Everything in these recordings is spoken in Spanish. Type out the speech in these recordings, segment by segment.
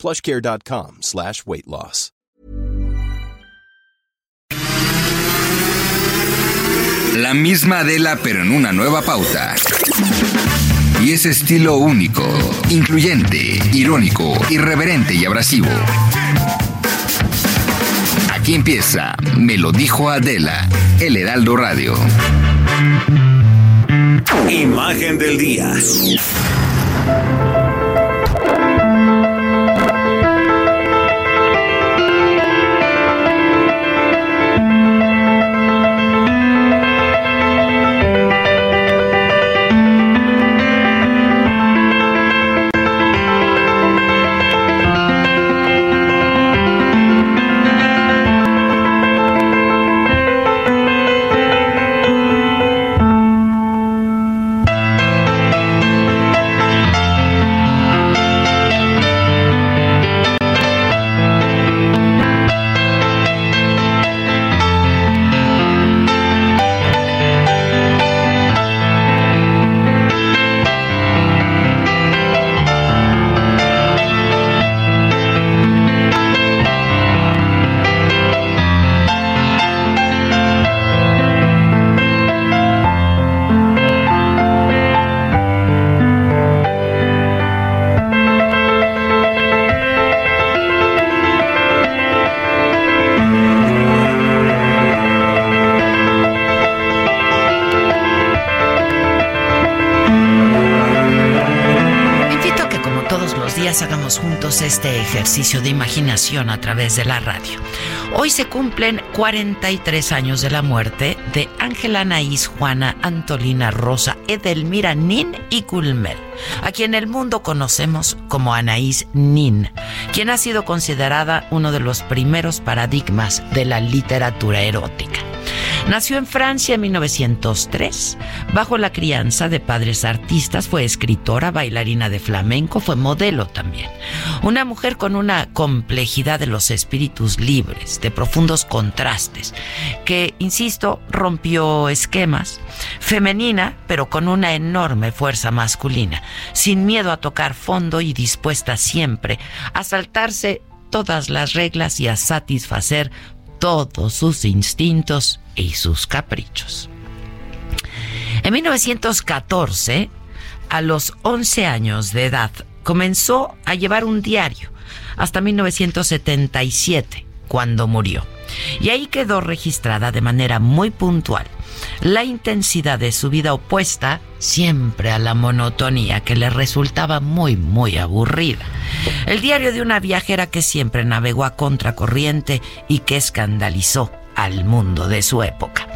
plushcare.com slash weight loss. La misma Adela, pero en una nueva pauta. Y ese estilo único, incluyente, irónico, irreverente y abrasivo. Aquí empieza Me lo dijo Adela, el Heraldo Radio. Imagen del día. Ejercicio de imaginación a través de la radio. Hoy se cumplen 43 años de la muerte de Ángela Anaís Juana Antolina Rosa Edelmira Nin y Culmel, a quien el mundo conocemos como Anaís Nin, quien ha sido considerada uno de los primeros paradigmas de la literatura erótica. Nació en Francia en 1903. Bajo la crianza de padres artistas, fue escritora, bailarina de flamenco, fue modelo también. Una mujer con una complejidad de los espíritus libres, de profundos contrastes, que, insisto, rompió esquemas. Femenina, pero con una enorme fuerza masculina, sin miedo a tocar fondo y dispuesta siempre a saltarse todas las reglas y a satisfacer todos sus instintos y sus caprichos. En 1914, a los 11 años de edad, comenzó a llevar un diario hasta 1977, cuando murió. Y ahí quedó registrada de manera muy puntual la intensidad de su vida opuesta siempre a la monotonía que le resultaba muy, muy aburrida. El diario de una viajera que siempre navegó a contracorriente y que escandalizó al mundo de su época.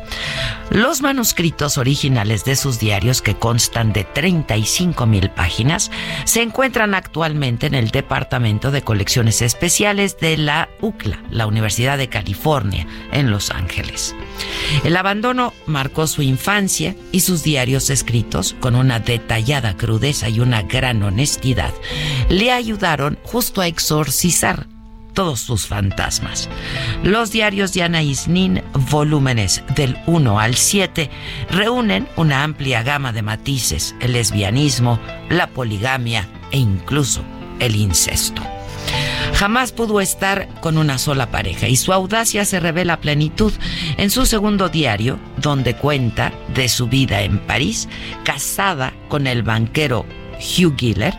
Los manuscritos originales de sus diarios, que constan de 35 mil páginas, se encuentran actualmente en el Departamento de Colecciones Especiales de la UCLA, la Universidad de California, en Los Ángeles. El abandono marcó su infancia y sus diarios escritos, con una detallada crudeza y una gran honestidad, le ayudaron justo a exorcizar todos sus fantasmas. Los diarios de Anaïs Nin, volúmenes del 1 al 7, reúnen una amplia gama de matices, el lesbianismo, la poligamia e incluso el incesto. Jamás pudo estar con una sola pareja y su audacia se revela a plenitud en su segundo diario, donde cuenta de su vida en París, casada con el banquero Hugh Giller,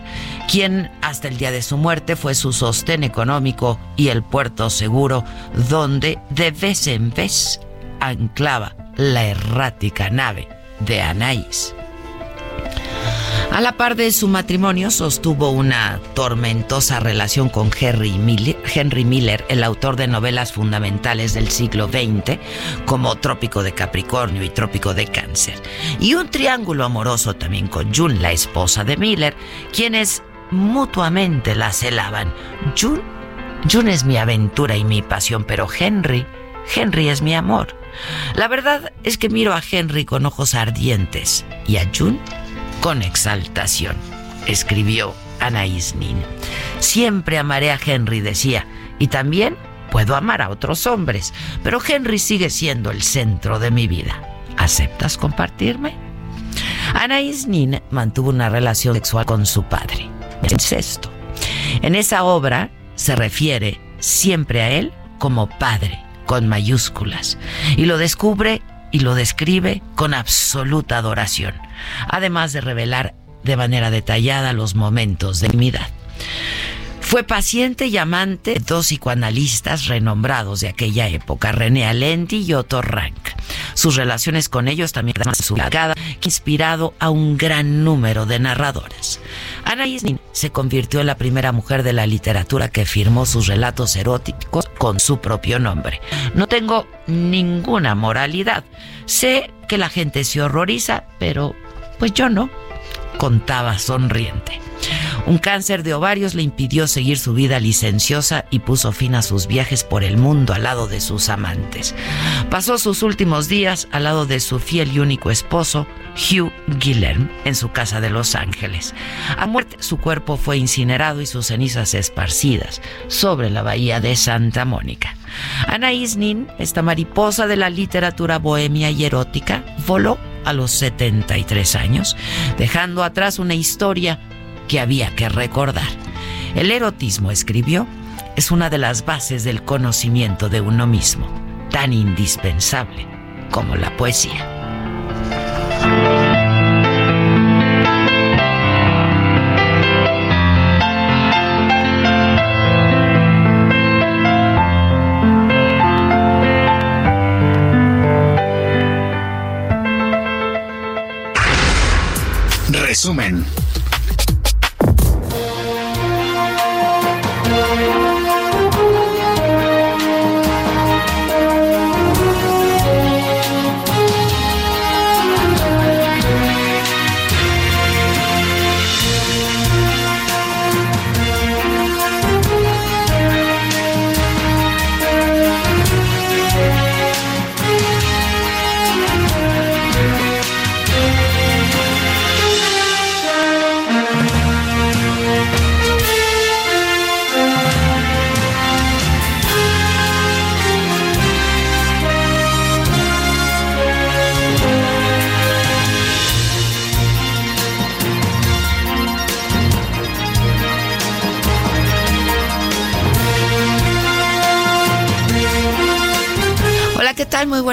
quien hasta el día de su muerte fue su sostén económico y el puerto seguro donde de vez en vez anclaba la errática nave de Anaís. A la par de su matrimonio sostuvo una tormentosa relación con Henry Miller, el autor de novelas fundamentales del siglo XX, como Trópico de Capricornio y Trópico de Cáncer, y un triángulo amoroso también con June, la esposa de Miller, quienes mutuamente la celaban. June June es mi aventura y mi pasión, pero Henry, Henry es mi amor. La verdad es que miro a Henry con ojos ardientes y a June con exaltación, escribió Anaïs Nin. Siempre amaré a Henry, decía, y también puedo amar a otros hombres, pero Henry sigue siendo el centro de mi vida. ¿Aceptas compartirme? Anaïs Nin mantuvo una relación sexual con su padre, incesto. En esa obra se refiere siempre a él como padre, con mayúsculas, y lo descubre y lo describe con absoluta adoración, además de revelar de manera detallada los momentos de intimidad. Fue paciente y amante de dos psicoanalistas renombrados de aquella época, René Alendi y Otto Rank. Sus relaciones con ellos también su inspirado a un gran número de narradores. Ana Isnin se convirtió en la primera mujer de la literatura que firmó sus relatos eróticos con su propio nombre. No tengo ninguna moralidad. Sé que la gente se horroriza, pero pues yo no, contaba sonriente. Un cáncer de ovarios le impidió seguir su vida licenciosa y puso fin a sus viajes por el mundo al lado de sus amantes. Pasó sus últimos días al lado de su fiel y único esposo, Hugh Guillerm, en su casa de Los Ángeles. A muerte, su cuerpo fue incinerado y sus cenizas esparcidas sobre la bahía de Santa Mónica. Anaïs Nin, esta mariposa de la literatura bohemia y erótica, voló a los 73 años, dejando atrás una historia que había que recordar. El erotismo, escribió, es una de las bases del conocimiento de uno mismo, tan indispensable como la poesía.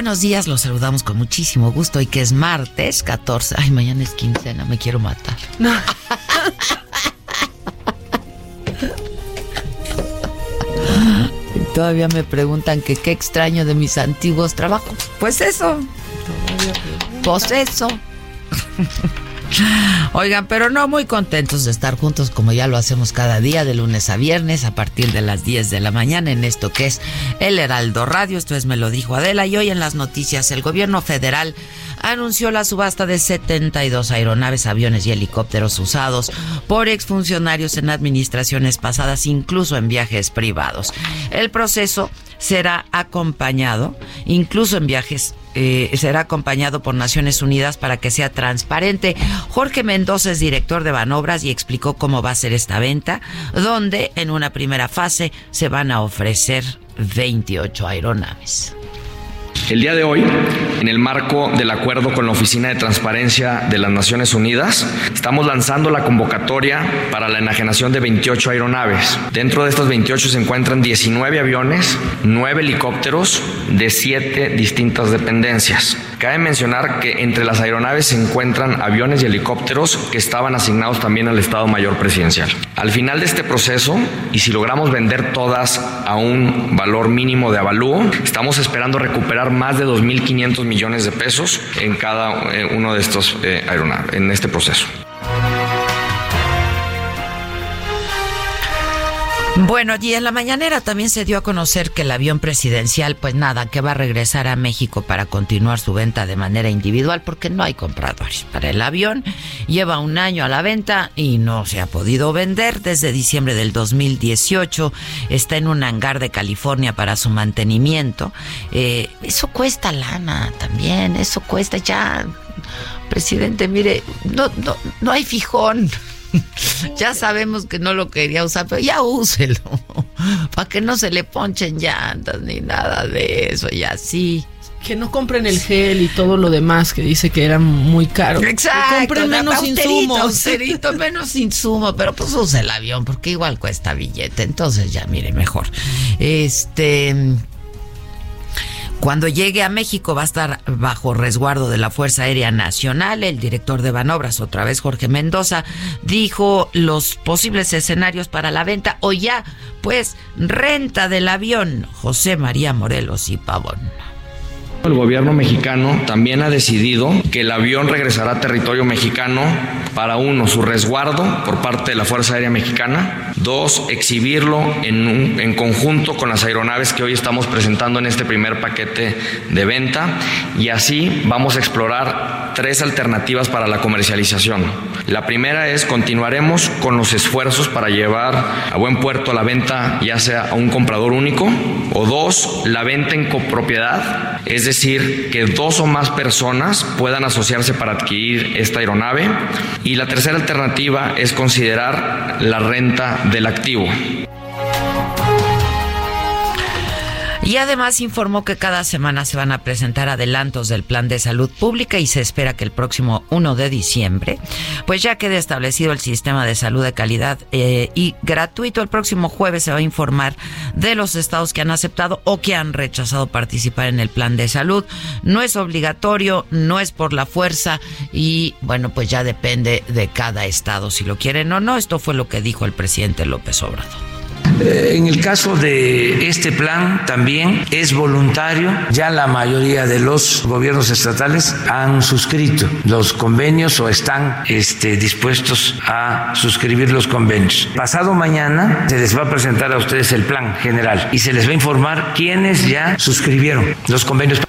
Buenos días, los saludamos con muchísimo gusto y que es martes 14. Ay, mañana es quincena, me quiero matar. No. Todavía me preguntan que qué extraño de mis antiguos trabajos. Pues eso. Pues eso. Oigan, pero no muy contentos de estar juntos como ya lo hacemos cada día de lunes a viernes a partir de las 10 de la mañana en esto que es El Heraldo Radio. Esto es Me lo dijo Adela y hoy en las noticias el gobierno federal anunció la subasta de 72 aeronaves, aviones y helicópteros usados por exfuncionarios en administraciones pasadas, incluso en viajes privados. El proceso será acompañado, incluso en viajes eh, será acompañado por Naciones Unidas para que sea transparente. Jorge Mendoza es director de Banobras y explicó cómo va a ser esta venta, donde en una primera fase se van a ofrecer 28 aeronaves. El día de hoy, en el marco del acuerdo con la Oficina de Transparencia de las Naciones Unidas, estamos lanzando la convocatoria para la enajenación de 28 aeronaves. Dentro de estas 28 se encuentran 19 aviones, 9 helicópteros de 7 distintas dependencias. Cabe mencionar que entre las aeronaves se encuentran aviones y helicópteros que estaban asignados también al Estado Mayor Presidencial. Al final de este proceso, y si logramos vender todas a un valor mínimo de avalúo, estamos esperando recuperar más de 2.500 millones de pesos en cada eh, uno de estos eh, aeronaves, en este proceso. Bueno, y en la mañanera también se dio a conocer que el avión presidencial, pues nada, que va a regresar a México para continuar su venta de manera individual porque no hay compradores para el avión. Lleva un año a la venta y no se ha podido vender desde diciembre del 2018. Está en un hangar de California para su mantenimiento. Eh, eso cuesta lana también, eso cuesta ya. Presidente, mire, no, no, no hay fijón. ya sabemos que no lo quería usar, pero ya úselo. Para que no se le ponchen llantas ni nada de eso, y así. Que no compren el gel y todo lo demás que dice que era muy caro. Exacto. Que compren menos insumos. menos insumo, pero pues use el avión porque igual cuesta billete. Entonces ya mire mejor. Este cuando llegue a México va a estar bajo resguardo de la Fuerza Aérea Nacional. El director de Banobras, otra vez Jorge Mendoza, dijo los posibles escenarios para la venta o ya, pues, renta del avión. José María Morelos y Pavón. El gobierno mexicano también ha decidido que el avión regresará a territorio mexicano para uno, su resguardo por parte de la Fuerza Aérea Mexicana, dos, exhibirlo en, en conjunto con las aeronaves que hoy estamos presentando en este primer paquete de venta y así vamos a explorar tres alternativas para la comercialización. La primera es continuaremos con los esfuerzos para llevar a buen puerto la venta ya sea a un comprador único o dos, la venta en copropiedad, es decir, que dos o más personas puedan asociarse para adquirir esta aeronave. Y la tercera alternativa es considerar la renta del activo. Y además informó que cada semana se van a presentar adelantos del plan de salud pública y se espera que el próximo 1 de diciembre, pues ya quede establecido el sistema de salud de calidad eh, y gratuito. El próximo jueves se va a informar de los estados que han aceptado o que han rechazado participar en el plan de salud. No es obligatorio, no es por la fuerza y bueno, pues ya depende de cada estado si lo quieren o no. Esto fue lo que dijo el presidente López Obrador. Eh, en el caso de este plan también es voluntario. Ya la mayoría de los gobiernos estatales han suscrito los convenios o están este, dispuestos a suscribir los convenios. Pasado mañana se les va a presentar a ustedes el plan general y se les va a informar quiénes ya suscribieron los convenios.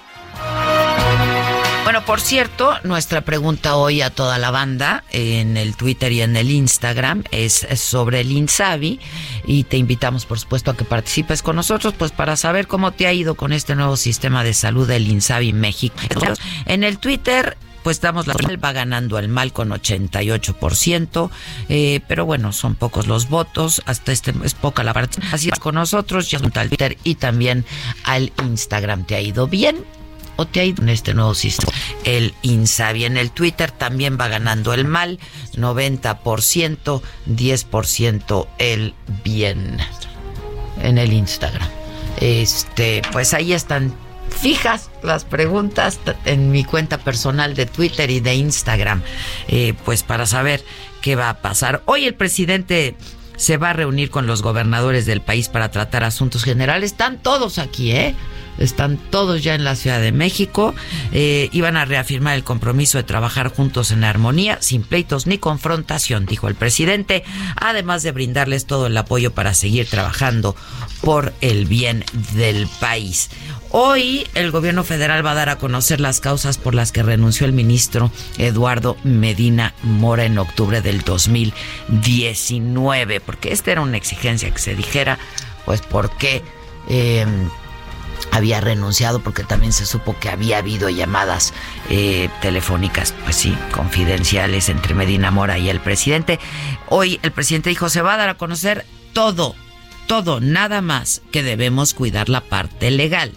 Por cierto, nuestra pregunta hoy a toda la banda en el Twitter y en el Instagram es sobre el Insabi y te invitamos, por supuesto, a que participes con nosotros, pues para saber cómo te ha ido con este nuevo sistema de salud del Insabi México. En el Twitter pues damos la va ganando el mal con 88%, eh, pero bueno, son pocos los votos, hasta este es poca la parte. Así es con nosotros, ya al Twitter y también al Instagram. ¿Te ha ido bien? O te ha ido en este nuevo sistema. El Insabi en el Twitter también va ganando el mal, 90%, 10% el bien en el Instagram. Este, pues ahí están fijas las preguntas en mi cuenta personal de Twitter y de Instagram, eh, pues para saber qué va a pasar. Hoy el presidente se va a reunir con los gobernadores del país para tratar asuntos generales. Están todos aquí, ¿eh? Están todos ya en la Ciudad de México, eh, iban a reafirmar el compromiso de trabajar juntos en armonía, sin pleitos ni confrontación, dijo el presidente, además de brindarles todo el apoyo para seguir trabajando por el bien del país. Hoy el gobierno federal va a dar a conocer las causas por las que renunció el ministro Eduardo Medina Mora en octubre del 2019, porque esta era una exigencia que se dijera, pues por qué... Eh, había renunciado porque también se supo que había habido llamadas eh, telefónicas, pues sí, confidenciales entre Medina Mora y el presidente. Hoy el presidente dijo, se va a dar a conocer todo, todo, nada más que debemos cuidar la parte legal.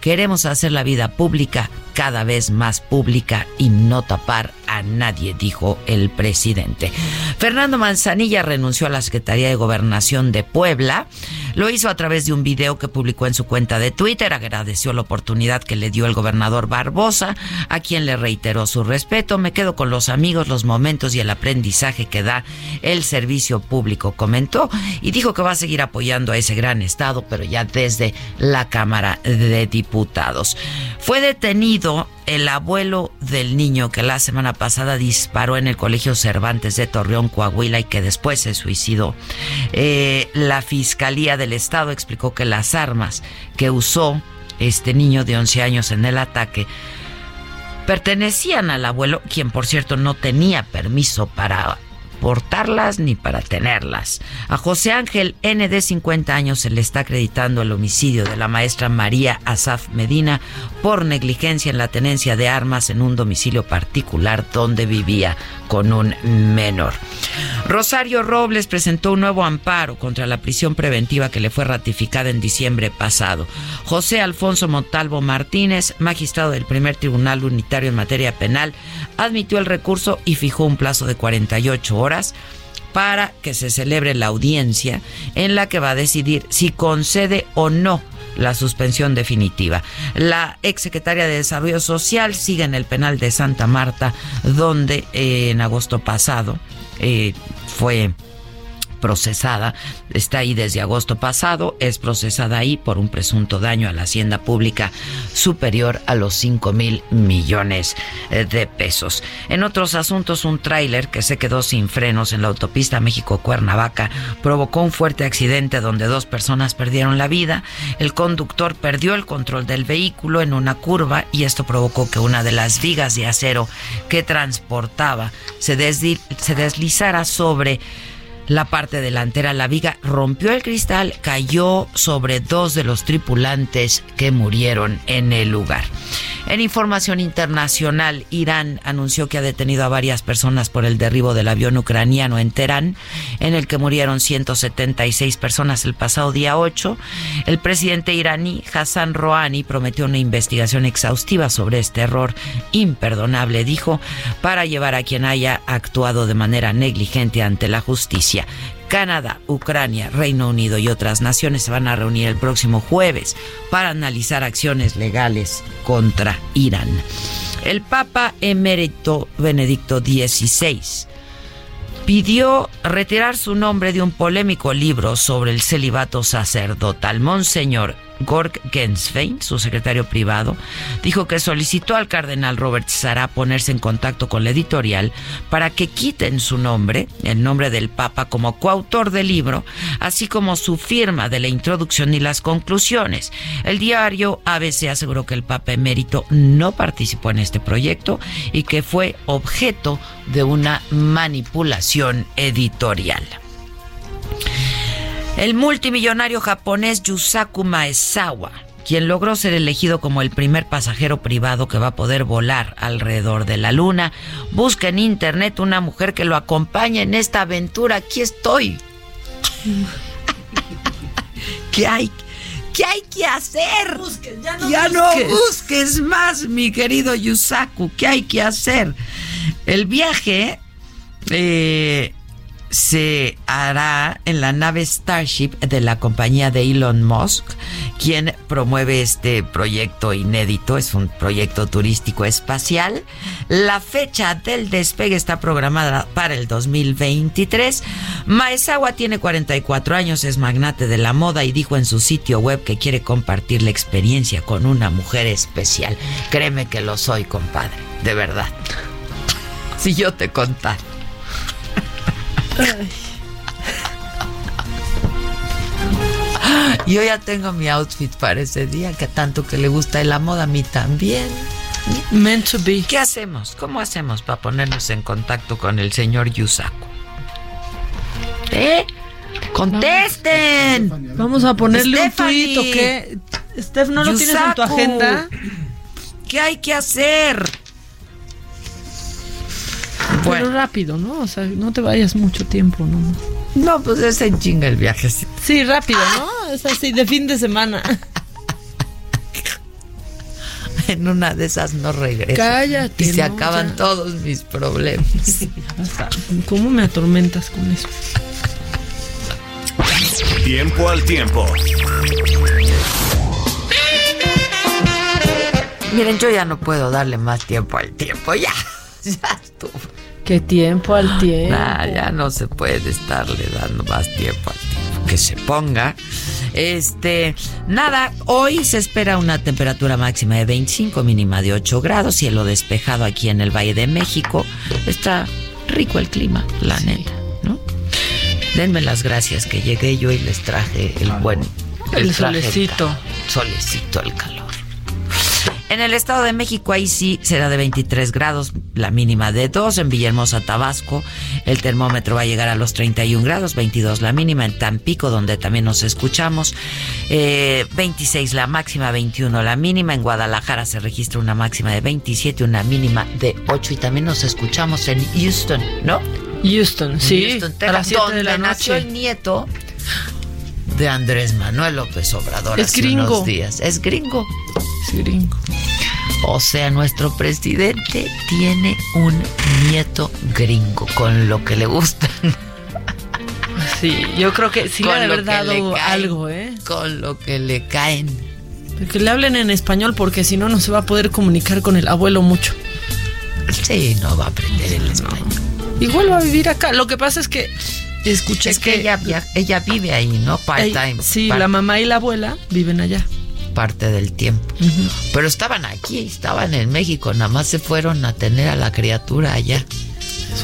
Queremos hacer la vida pública cada vez más pública y no tapar a nadie, dijo el presidente. Fernando Manzanilla renunció a la Secretaría de Gobernación de Puebla. Lo hizo a través de un video que publicó en su cuenta de Twitter. Agradeció la oportunidad que le dio el gobernador Barbosa, a quien le reiteró su respeto. Me quedo con los amigos, los momentos y el aprendizaje que da el servicio público, comentó, y dijo que va a seguir apoyando a ese gran Estado, pero ya desde la Cámara de Diputados. Fue detenido el abuelo del niño que la semana pasada disparó en el Colegio Cervantes de Torreón, Coahuila, y que después se suicidó. Eh, la Fiscalía del Estado explicó que las armas que usó este niño de 11 años en el ataque pertenecían al abuelo, quien por cierto no tenía permiso para portarlas ni para tenerlas. A José Ángel N de 50 años se le está acreditando el homicidio de la maestra María Asaf Medina por negligencia en la tenencia de armas en un domicilio particular donde vivía con un menor. Rosario Robles presentó un nuevo amparo contra la prisión preventiva que le fue ratificada en diciembre pasado. José Alfonso Montalvo Martínez, magistrado del primer tribunal unitario en materia penal, admitió el recurso y fijó un plazo de 48 horas para que se celebre la audiencia en la que va a decidir si concede o no la suspensión definitiva. La exsecretaria de Desarrollo Social sigue en el penal de Santa Marta, donde eh, en agosto pasado eh, fue procesada, está ahí desde agosto pasado, es procesada ahí por un presunto daño a la hacienda pública superior a los 5 mil millones eh, de pesos. En otros asuntos, un tráiler que se quedó sin frenos en la autopista México-Cuernavaca provocó un fuerte accidente donde dos personas perdieron la vida. El conductor perdió el control del vehículo en una curva y esto provocó que una de las vigas de acero que transportaba se, se deslizara sobre la parte delantera. La viga rompió el cristal, cayó sobre dos de los tripulantes que murieron en el lugar. En información internacional, Irán anunció que ha detenido a varias personas por el derribo del avión ucraniano en Teherán, en el que murieron 176 personas el pasado día 8. El presidente iraní Hassan Rouhani prometió una investigación exhaustiva sobre este error imperdonable, dijo, para llevar a quien haya actuado de manera negligente ante la justicia. Canadá, Ucrania, Reino Unido y otras naciones se van a reunir el próximo jueves para analizar acciones legales contra Irán. El Papa emérito Benedicto XVI pidió retirar su nombre de un polémico libro sobre el celibato sacerdotal. Monseñor Gorg Genswein, su secretario privado, dijo que solicitó al cardenal Robert Sara ponerse en contacto con la editorial para que quiten su nombre, el nombre del Papa como coautor del libro, así como su firma de la introducción y las conclusiones. El diario ABC aseguró que el Papa emérito no participó en este proyecto y que fue objeto de una manipulación editorial. El multimillonario japonés Yusaku Maezawa, quien logró ser elegido como el primer pasajero privado que va a poder volar alrededor de la luna, busca en internet una mujer que lo acompañe en esta aventura. Aquí estoy. ¿Qué hay? ¿Qué hay que hacer? ya no, busques. más, mi querido Yusaku. ¿Qué hay que hacer? El viaje eh, se hará en la nave Starship de la compañía de Elon Musk, quien promueve este proyecto inédito, es un proyecto turístico espacial. La fecha del despegue está programada para el 2023. Maezawa tiene 44 años, es magnate de la moda y dijo en su sitio web que quiere compartir la experiencia con una mujer especial. Créeme que lo soy, compadre, de verdad. Si yo te contara. Yo ya tengo mi outfit para ese día, que tanto que le gusta la moda, a mí también. Meant to be. ¿Qué hacemos? ¿Cómo hacemos para ponernos en contacto con el señor Yusaku? ¿Eh? ¡Contesten! Vamos a ponerle un tuit, ¿o qué? Steph, ¿no lo tienes en tu agenda? ¿Qué hay que hacer? Pero rápido, ¿no? O sea, no te vayas mucho tiempo, ¿no? No, pues es en chinga el viaje. Sí, rápido, ¿no? Es así, de fin de semana. en una de esas no regreso. Cállate. Y se acaban todos mis problemas. ¿Cómo me atormentas con eso? Tiempo al tiempo. Miren, yo ya no puedo darle más tiempo al tiempo. Ya, ya estuvo. ¿Qué tiempo al tiempo? ya no se puede estarle dando más tiempo al tiempo. Que se ponga Este, nada, hoy se espera una temperatura máxima de 25, mínima de 8 grados, cielo despejado aquí en el Valle de México. Está rico el clima, la neta, ¿no? Denme las gracias que llegué yo y les traje el buen El solecito. solecito, el calor. En el Estado de México ahí sí será de 23 grados, la mínima de 2. En Villahermosa, Tabasco, el termómetro va a llegar a los 31 grados, 22 la mínima. En Tampico, donde también nos escuchamos, eh, 26 la máxima, 21 la mínima. En Guadalajara se registra una máxima de 27, una mínima de 8. Y también nos escuchamos en Houston, ¿no? Houston, sí. Houston, a Texas, las 7 de donde la nació noche. el nieto de Andrés Manuel López Obrador Es hace gringo. unos días. Es gringo. Gringo. O sea, nuestro presidente tiene un nieto gringo, con lo que le gusta, Sí, yo creo que sí le Con ha haber le dado cae. algo, ¿eh? con lo que le caen. Que le hablen en español porque si no, no se va a poder comunicar con el abuelo mucho. Sí, no va a aprender el español. Igual va a vivir acá. Lo que pasa es que escuché Es que ella, ella vive ahí, ¿no? Part-time. Sí, la mamá y la abuela viven allá. Parte del tiempo. Pero estaban aquí, estaban en México, nada más se fueron a tener a la criatura allá.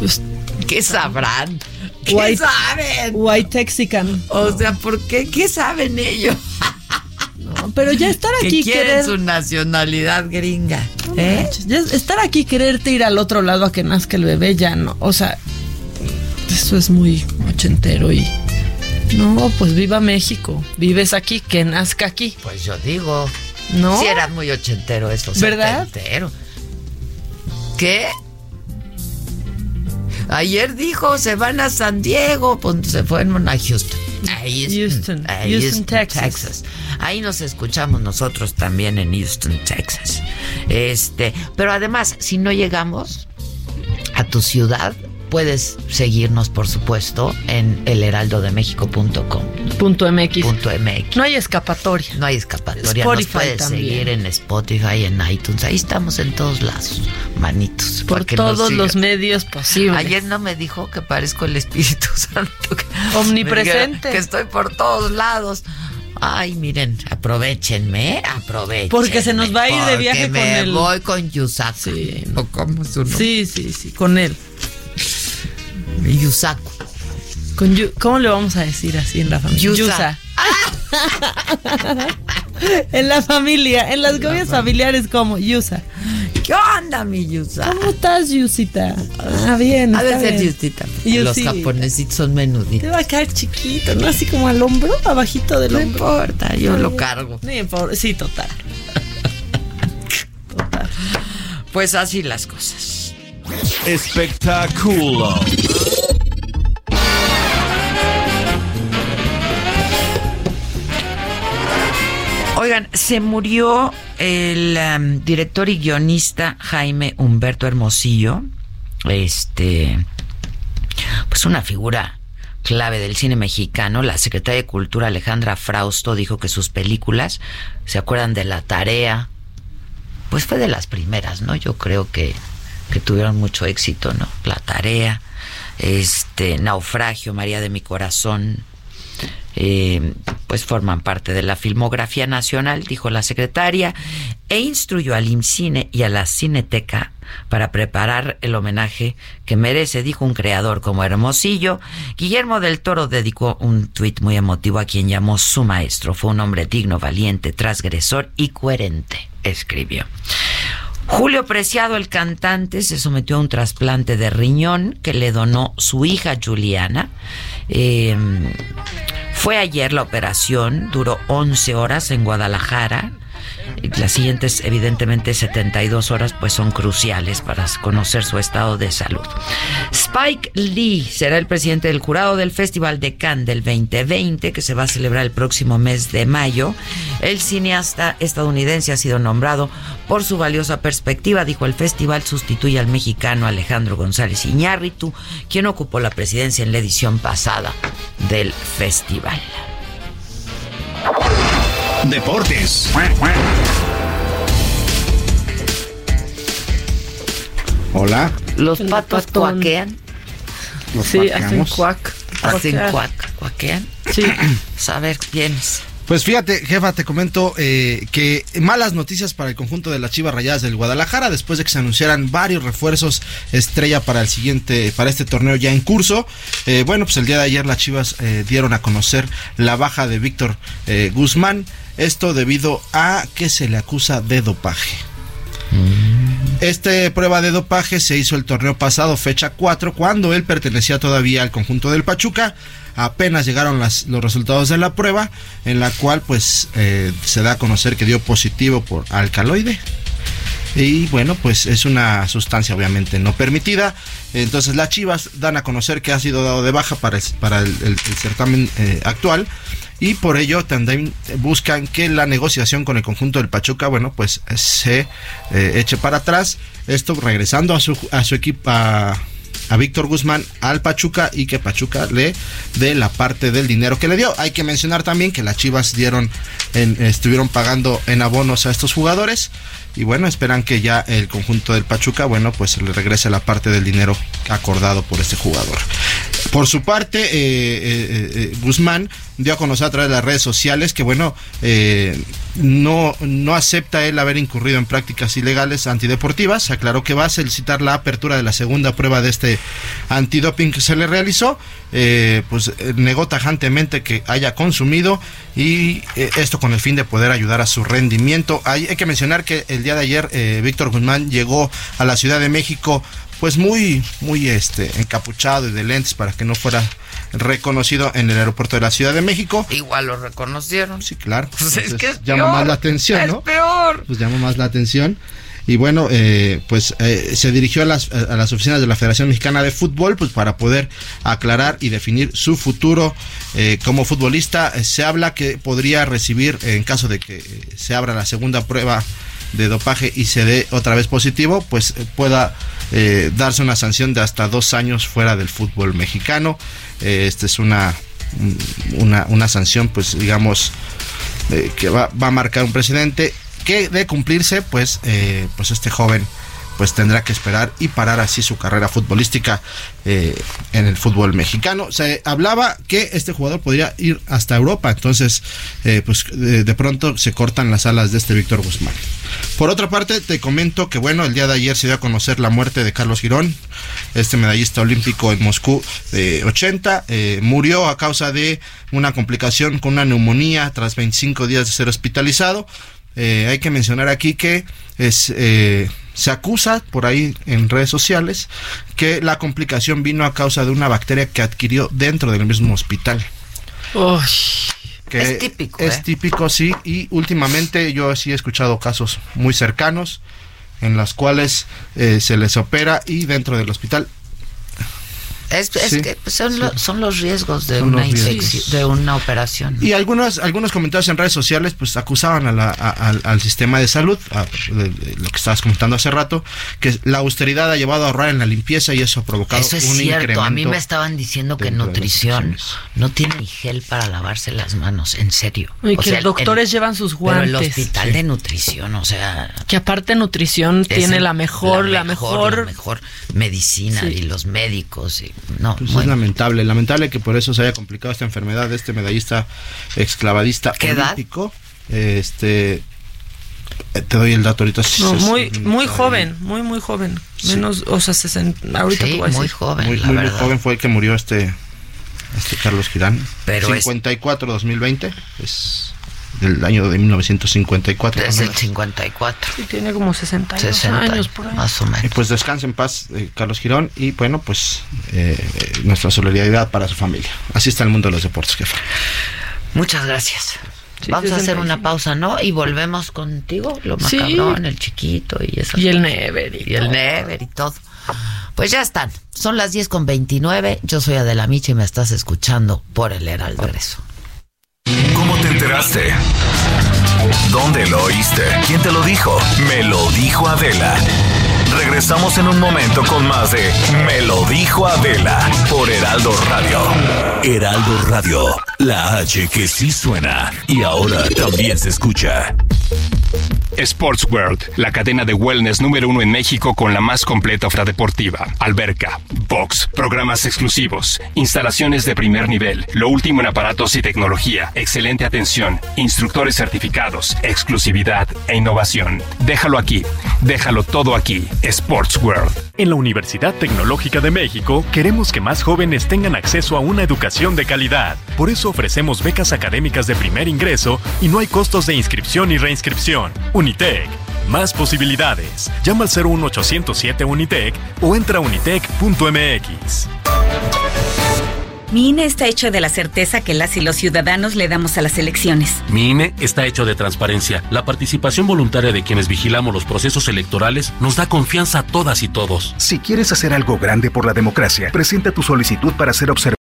Es ¿Qué sabrán? ¿Qué White- saben? white texican. O sea, ¿por qué? ¿Qué saben ellos? No, pero ya estar Que aquí quieren querer su nacionalidad gringa. ¿Eh? ya estar aquí quererte ir al otro lado a que nazca el bebé ya no, o sea, eso es muy ochentero y no, pues viva México, vives aquí, que nazca aquí, Pues yo digo. ¿no? Sí, era muy ochentero eso. ¿Verdad? setentero. ¿Qué? Ayer dijo, se van a San Diego, pues se fueron a Houston. A Houston, a Houston, Texas. Ahí nos escuchamos nosotros también en Houston, Texas. Este, pero además, si no llegamos a tu ciudad, puedes seguirnos, por supuesto, en elheraldodemexico.com. Punto MX. No hay escapatoria. No hay escapatoria. Spotify Nos puedes también. seguir en Spotify, en iTunes. Ahí estamos en todos lados, manitos. Por todos los medios posibles. Ayer no me dijo que parezco el Espíritu Santo. que- Omnipresente. me Que estoy por todos lados. Ay, miren, aprovechenme, aprovechen. Porque se nos va a ir de viaje con me el- voy con Yusaku. Sí. ¿O cómo es su nombre? Sí, sí, sí, con él. Yusaku. Con Yu- ¿Cómo le vamos a decir así en la familia? Yusa. en la familia, en las comidas familiares como Yusa. ¿Qué onda, mi Yusaku? ¿Cómo estás, Yusita? Ah, bien. Ha ser bien. Yusita. Los japonesitos son menuditos. Te va a caer chiquito, ¿no? Así como al hombro, abajito del No hombro. importa, yo lo cargo. No importa, Sí, total. Total. Pues así las cosas. Espectáculo. Oigan, se murió el am, director y guionista Jaime Humberto Hermosillo. Este, pues una figura clave del cine mexicano. La secretaria de Cultura Alejandra Frausto dijo que sus películas, ¿se acuerdan de La Tarea? Pues fue de las primeras, ¿no? Yo creo que, que tuvieron mucho éxito, ¿no? La Tarea, este, Naufragio, María de mi Corazón, eh, pues forman parte de la filmografía nacional, dijo la secretaria, e instruyó al IMCINE y a la Cineteca para preparar el homenaje que merece, dijo un creador como Hermosillo. Guillermo del Toro dedicó un tuit muy emotivo a quien llamó su maestro. Fue un hombre digno, valiente, transgresor y coherente, escribió. Julio Preciado, el cantante, se sometió a un trasplante de riñón que le donó su hija Juliana. Eh, fue ayer la operación, duró 11 horas en Guadalajara. Las siguientes, evidentemente, 72 horas, pues son cruciales para conocer su estado de salud. Spike Lee será el presidente del jurado del Festival de Cannes del 2020, que se va a celebrar el próximo mes de mayo. El cineasta estadounidense ha sido nombrado por su valiosa perspectiva, dijo el festival, sustituye al mexicano Alejandro González Iñárritu, quien ocupó la presidencia en la edición pasada del festival. Deportes. Hola. Los patos cuaquean, Nos Sí, hacen cuac. hacen cuac, cuaquean. Sí. Saber quiénes. Pues fíjate, jefa, te comento eh, que malas noticias para el conjunto de las Chivas Rayadas del Guadalajara después de que se anunciaran varios refuerzos estrella para el siguiente, para este torneo ya en curso. Eh, bueno, pues el día de ayer las Chivas eh, dieron a conocer la baja de Víctor Guzmán. Esto debido a que se le acusa de dopaje. Esta prueba de dopaje se hizo el torneo pasado, fecha 4, cuando él pertenecía todavía al conjunto del Pachuca apenas llegaron los resultados de la prueba, en la cual pues eh, se da a conocer que dio positivo por alcaloide. Y bueno, pues es una sustancia obviamente no permitida. Entonces las Chivas dan a conocer que ha sido dado de baja para el, para el, certamen eh, actual. Y por ello también buscan que la negociación con el conjunto del Pachuca, bueno, pues se eh, eche para atrás. Esto regresando a su, a su equipo, a Víctor Guzmán al Pachuca y que Pachuca le dé la parte del dinero que le dio. Hay que mencionar también que las Chivas dieron estuvieron pagando en abonos a estos jugadores y bueno, esperan que ya el conjunto del Pachuca, bueno, pues le regrese la parte del dinero acordado por este jugador. Por su parte, eh, eh, eh, Guzmán dio a conocer a través de las redes sociales que, bueno, no, no acepta él haber incurrido en prácticas ilegales antideportivas. Aclaró que va a solicitar la apertura de la segunda prueba de este antidoping que se le realizó. Pues negó tajantemente que haya consumido y esto con el fin de poder ayudar a su rendimiento. Hay, hay que mencionar que el día de ayer Víctor Guzmán llegó a la Ciudad de México pues muy, muy este, encapuchado y de lentes para que no fuera reconocido en el aeropuerto de la Ciudad de México. Igual lo reconocieron. Sí, claro. Pues es que llama más la atención, es peor. Pues llama más la atención. Y bueno, eh, pues eh, se dirigió a las, a las oficinas de la Federación Mexicana de Fútbol pues para poder aclarar y definir su futuro eh, como futbolista. Se habla que podría recibir, en caso de que se abra la segunda prueba de dopaje y se dé otra vez positivo, pues pueda eh, darse una sanción de hasta dos años fuera del fútbol mexicano. Eh, esta es una, una, una, sanción, pues digamos, eh, que va, va, a marcar un presidente que de cumplirse, pues, pues este joven pues tendrá que esperar y parar así su carrera futbolística eh, en el fútbol mexicano. Se hablaba que este jugador podría ir hasta Europa, entonces eh, pues de, pronto se cortan las alas de este Víctor Guzmán. Por otra parte, te comento que bueno, el día de ayer se dio a conocer la muerte de Carlos Girón, este medallista olímpico en Moscú de 80, eh, murió a causa de una complicación con una neumonía tras 25 días de ser hospitalizado. Hay que mencionar aquí que es se acusa por ahí en redes sociales que la complicación vino a causa de una bacteria que adquirió dentro del mismo hospital. es típico. Es ¿eh? típico, sí. Y últimamente yo sí he escuchado casos muy cercanos en los cuales eh, se les opera y dentro del hospital es, que son, los riesgos de una de una operación. Y algunos algunos comentarios en redes sociales pues acusaban al sistema de salud, lo que estabas comentando hace rato, que la austeridad ha llevado a ahorrar en la limpieza y eso ha provocado eso es cierto. A mí me estaban diciendo que nutrición no tiene ni gel para lavarse las manos, en serio. Y que los doctores llevan sus guantes. Pero el hospital de nutrición, o sea, que aparte nutrición tiene la mejor, la mejor, la mejor, medicina y los médicos y no, pues es lamentable, lamentable que por eso se haya complicado esta enfermedad de este medallista exclavadista ¿Qué olímpico. Este eh, te doy el dato ahorita. muy muy joven, muy muy joven. Menos, o sea, 60, ahorita sí, muy joven, muy, la muy, verdad. muy joven fue el que murió este este Carlos Girán. Pero 54 2020 es del año de 1954. Es el 54. Sí, tiene como 62 años por ahí. Más o menos. Y pues descanse en paz, eh, Carlos Girón, y bueno, pues eh, nuestra solidaridad para su familia. Así está el mundo de los deportes, jefa. Muchas gracias. Vamos a hacer una pausa, ¿no? Y volvemos contigo, lo macabrón, el chiquito y eso. Y el Never. Y, el Never y todo. Pues ya están. Son las 10 con 29. Yo soy Adela Micha y me estás escuchando por el Heraldo Rezo. ¿Cómo te enteraste? ¿Dónde lo oíste? ¿Quién te lo dijo? Me lo dijo Adela. Regresamos en un momento con más de Me lo dijo Adela por Heraldo Radio. Heraldo Radio, la H que sí suena y ahora también se escucha. Sports World, la cadena de wellness número uno en México con la más completa oferta deportiva. Alberca, box, programas exclusivos, instalaciones de primer nivel, lo último en aparatos y tecnología, excelente atención, instructores certificados, exclusividad e innovación. Déjalo aquí, déjalo todo aquí. Sports World. En la Universidad Tecnológica de México queremos que más jóvenes tengan acceso a una educación de calidad. Por eso ofrecemos becas académicas de primer ingreso y no hay costos de inscripción y reinscripción. Unitec. Más posibilidades. Llama al 01807 Unitec o entra a unitec.mx. Mi INE está hecho de la certeza que las y los ciudadanos le damos a las elecciones. Mi INE está hecho de transparencia. La participación voluntaria de quienes vigilamos los procesos electorales nos da confianza a todas y todos. Si quieres hacer algo grande por la democracia, presenta tu solicitud para ser observado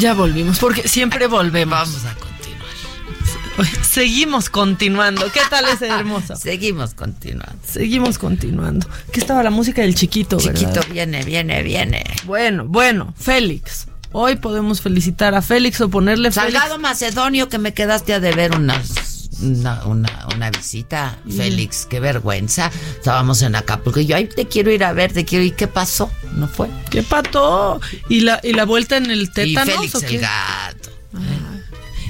Ya volvimos, porque siempre volvemos. Vamos a continuar. Seguimos continuando. ¿Qué tal ese hermoso? Seguimos continuando. Seguimos continuando. ¿Qué estaba la música del chiquito, Chiquito verdad? viene, viene, viene. Bueno, bueno, Félix. Hoy podemos felicitar a Félix o ponerle Félix. Salgado Macedonio, que me quedaste a deber unas, una, una, una visita, Félix, qué vergüenza. Estábamos en Acapulco y yo, ay, te quiero ir a ver, te quiero ir. ¿Qué pasó? ¿No fue? ¿Qué pato? ¿Y la, y la vuelta en el Y tétanos Félix o qué? el gato.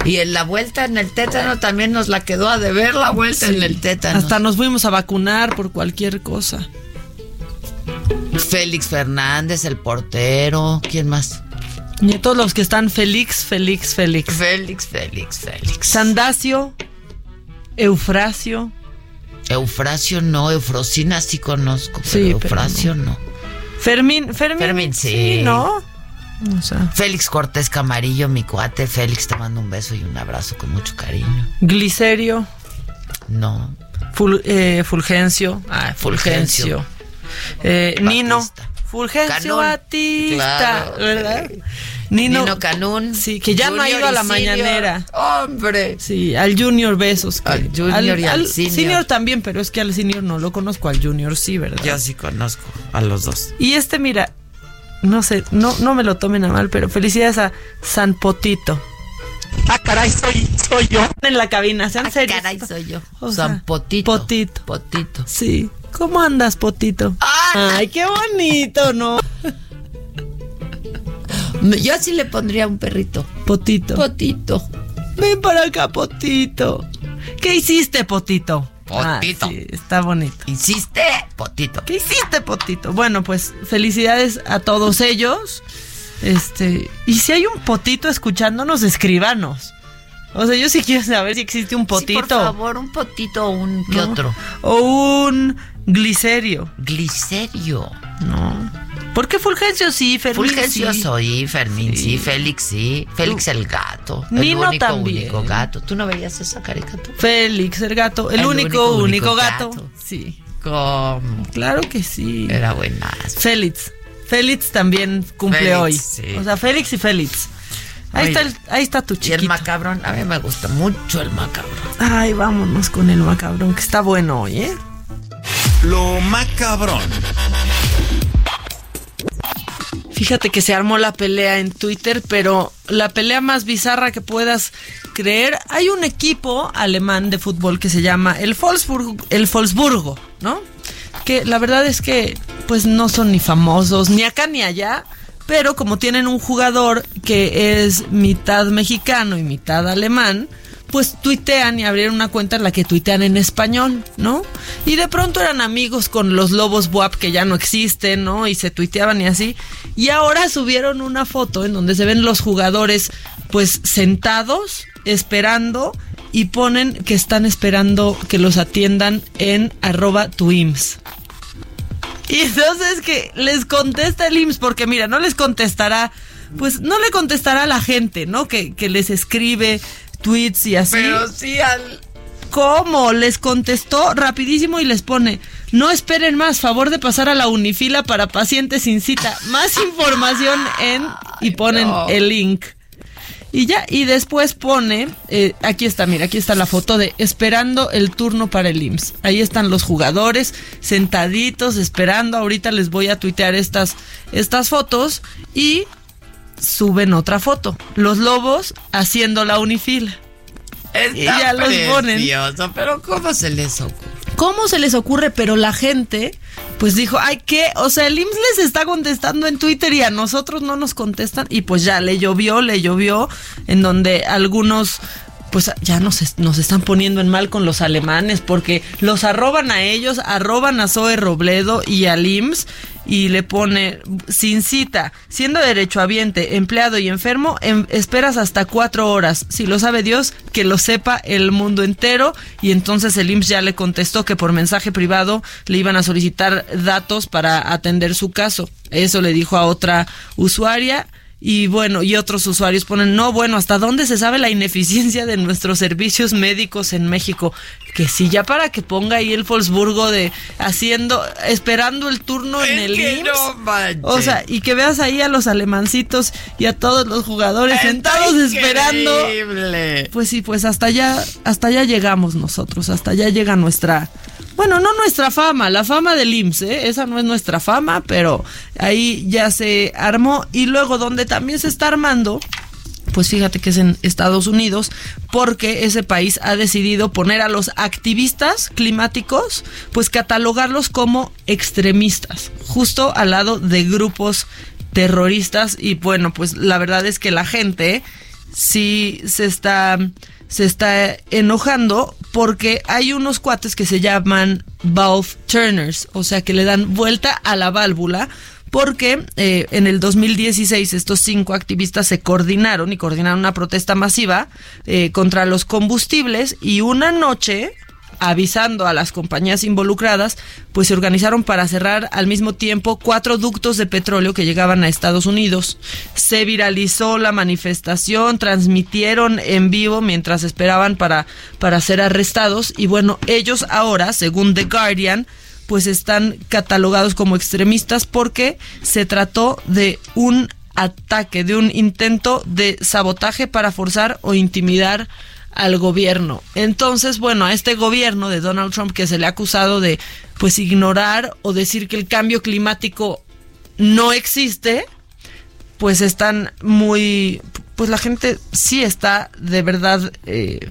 Y en la vuelta en el tétano también nos la quedó a deber la vuelta en el tétano. Hasta nos fuimos a vacunar por cualquier cosa. Félix Fernández, el portero. ¿Quién más? Y todos los que están Félix, Félix, Félix. Félix, Félix, Félix. Sandacio, Eufrasio. Eufrasio no, Eufrosina sí conozco, pero Sí, pero Eufrasio no. Fermín, Fermín. Fermín, sí. ¿no? O sea, Félix Cortés Camarillo, mi cuate. Félix, te mando un beso y un abrazo con mucho cariño. Glicerio, No. Ful- eh, Fulgencio. Ah, Fulgencio. Fulgencio. Eh, Nino. Fulgencio Canún. Batista, Claro, ¿verdad? Nino, Nino Canún. Sí, que ya no ha ido a la Senior. mañanera. Hombre. Sí, al Junior besos. que- Al Junior y al Senior. también, pero es que al Senior no lo conozco, al Junior sí, ¿verdad? Yo sí conozco a los dos. Y este, mira, no sé, no, no me lo tomen a mal, pero felicidades a San Potito. Ah, caray, soy, soy yo. En la cabina, sean Ah, serios. caray, soy yo. O San sea, Potito. Potito. Potito. Sí. ¿Cómo andas, Potito? Ay, qué bonito, ¿no? Yo así le pondría un perrito. Potito. Potito. Ven para acá, Potito. ¿Qué hiciste, Potito? Potito. Ah, sí, está bonito. ¿Hiciste? Potito. ¿Qué hiciste, Potito? Bueno, pues felicidades a todos ellos. Este, y si hay un potito escuchándonos, escríbanos. O sea, yo sí quiero saber si existe un potito. Sí, por favor, un potito o un ¿qué ¿no? otro? O un glicerio. Glicerio. No. ¿Por qué Fulgencio sí, Fermín Fulgencio sí? soy, Fermín sí. Sí. Félix sí, Félix el gato. Nino el único, también. único gato. ¿Tú no veías esa caricatura? Félix, el gato. El, El único, único, gato. gato. Sí. ¿Cómo? Claro que sí. Era buenas. Félix. Félix también cumple Félix, hoy. sí. O sea, Félix y Félix. Ahí Oye. está, el- ahí está tu Y el chiquito. macabrón, a mí me gusta mucho el macabrón. Ay, vámonos con el macabrón, que está bueno hoy, ¿eh? Lo macabrón. Fíjate que se armó la pelea en Twitter, pero la pelea más bizarra que puedas creer, hay un equipo alemán de fútbol que se llama el Wolfsburgo, el ¿no? Que la verdad es que pues no son ni famosos ni acá ni allá, pero como tienen un jugador que es mitad mexicano y mitad alemán, pues tuitean y abrieron una cuenta en la que tuitean en español, ¿no? Y de pronto eran amigos con los lobos WAP que ya no existen, ¿no? Y se tuiteaban y así. Y ahora subieron una foto en donde se ven los jugadores pues sentados, esperando y ponen que están esperando que los atiendan en arroba tuims. Y entonces que les contesta el IMSS, porque mira, no les contestará, pues no le contestará a la gente, ¿no? Que, que les escribe tweets y así. Pero sí al... ¿Cómo? Les contestó rapidísimo y les pone, no esperen más, favor de pasar a la unifila para pacientes sin cita. Más información en... y ponen el link. Y ya, y después pone, eh, aquí está, mira, aquí está la foto de esperando el turno para el IMSS. Ahí están los jugadores sentaditos, esperando. Ahorita les voy a tuitear estas, estas fotos y suben otra foto. Los lobos haciendo la unifila. y ya los ponen. pero ¿cómo se les ocurre? ¿Cómo se les ocurre? Pero la gente, pues dijo, ay, ¿qué? O sea, el IMSS les está contestando en Twitter y a nosotros no nos contestan. Y pues ya le llovió, le llovió, en donde algunos pues ya nos, nos están poniendo en mal con los alemanes porque los arroban a ellos, arroban a Zoe Robledo y al IMSS y le pone sin cita, siendo derechohabiente, empleado y enfermo, em- esperas hasta cuatro horas. Si lo sabe Dios, que lo sepa el mundo entero. Y entonces el IMSS ya le contestó que por mensaje privado le iban a solicitar datos para atender su caso. Eso le dijo a otra usuaria. Y bueno, y otros usuarios ponen, no, bueno, ¿hasta dónde se sabe la ineficiencia de nuestros servicios médicos en México? Que sí, ya para que ponga ahí el Wolfsburgo de haciendo, esperando el turno en el que IMSS. no o sea, y que veas ahí a los alemancitos y a todos los jugadores Está sentados esperando. increíble. Pues sí, pues hasta allá, hasta allá llegamos nosotros, hasta allá llega nuestra, bueno, no nuestra fama, la fama del IMSS, ¿eh? esa no es nuestra fama, pero ahí ya se armó y luego donde también se está armando. Pues fíjate que es en Estados Unidos, porque ese país ha decidido poner a los activistas climáticos, pues catalogarlos como extremistas, justo al lado de grupos terroristas. Y bueno, pues la verdad es que la gente sí se está se está enojando porque hay unos cuates que se llaman valve turners, o sea que le dan vuelta a la válvula porque eh, en el 2016 estos cinco activistas se coordinaron y coordinaron una protesta masiva eh, contra los combustibles y una noche avisando a las compañías involucradas, pues se organizaron para cerrar al mismo tiempo cuatro ductos de petróleo que llegaban a Estados Unidos. Se viralizó la manifestación, transmitieron en vivo mientras esperaban para, para ser arrestados y bueno, ellos ahora, según The Guardian, pues están catalogados como extremistas porque se trató de un ataque, de un intento de sabotaje para forzar o intimidar al gobierno. Entonces, bueno, a este gobierno de Donald Trump que se le ha acusado de pues ignorar o decir que el cambio climático no existe, pues están muy pues la gente sí está de verdad eh,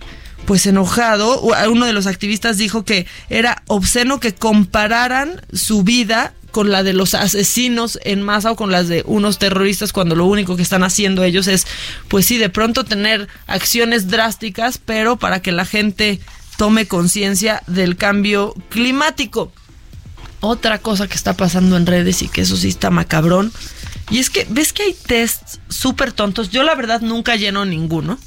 pues enojado. Uno de los activistas dijo que era obsceno que compararan su vida con la de los asesinos en masa o con las de unos terroristas cuando lo único que están haciendo ellos es, pues sí, de pronto tener acciones drásticas, pero para que la gente tome conciencia del cambio climático. Otra cosa que está pasando en redes y que eso sí está macabrón, y es que ves que hay tests súper tontos, yo la verdad nunca lleno ninguno,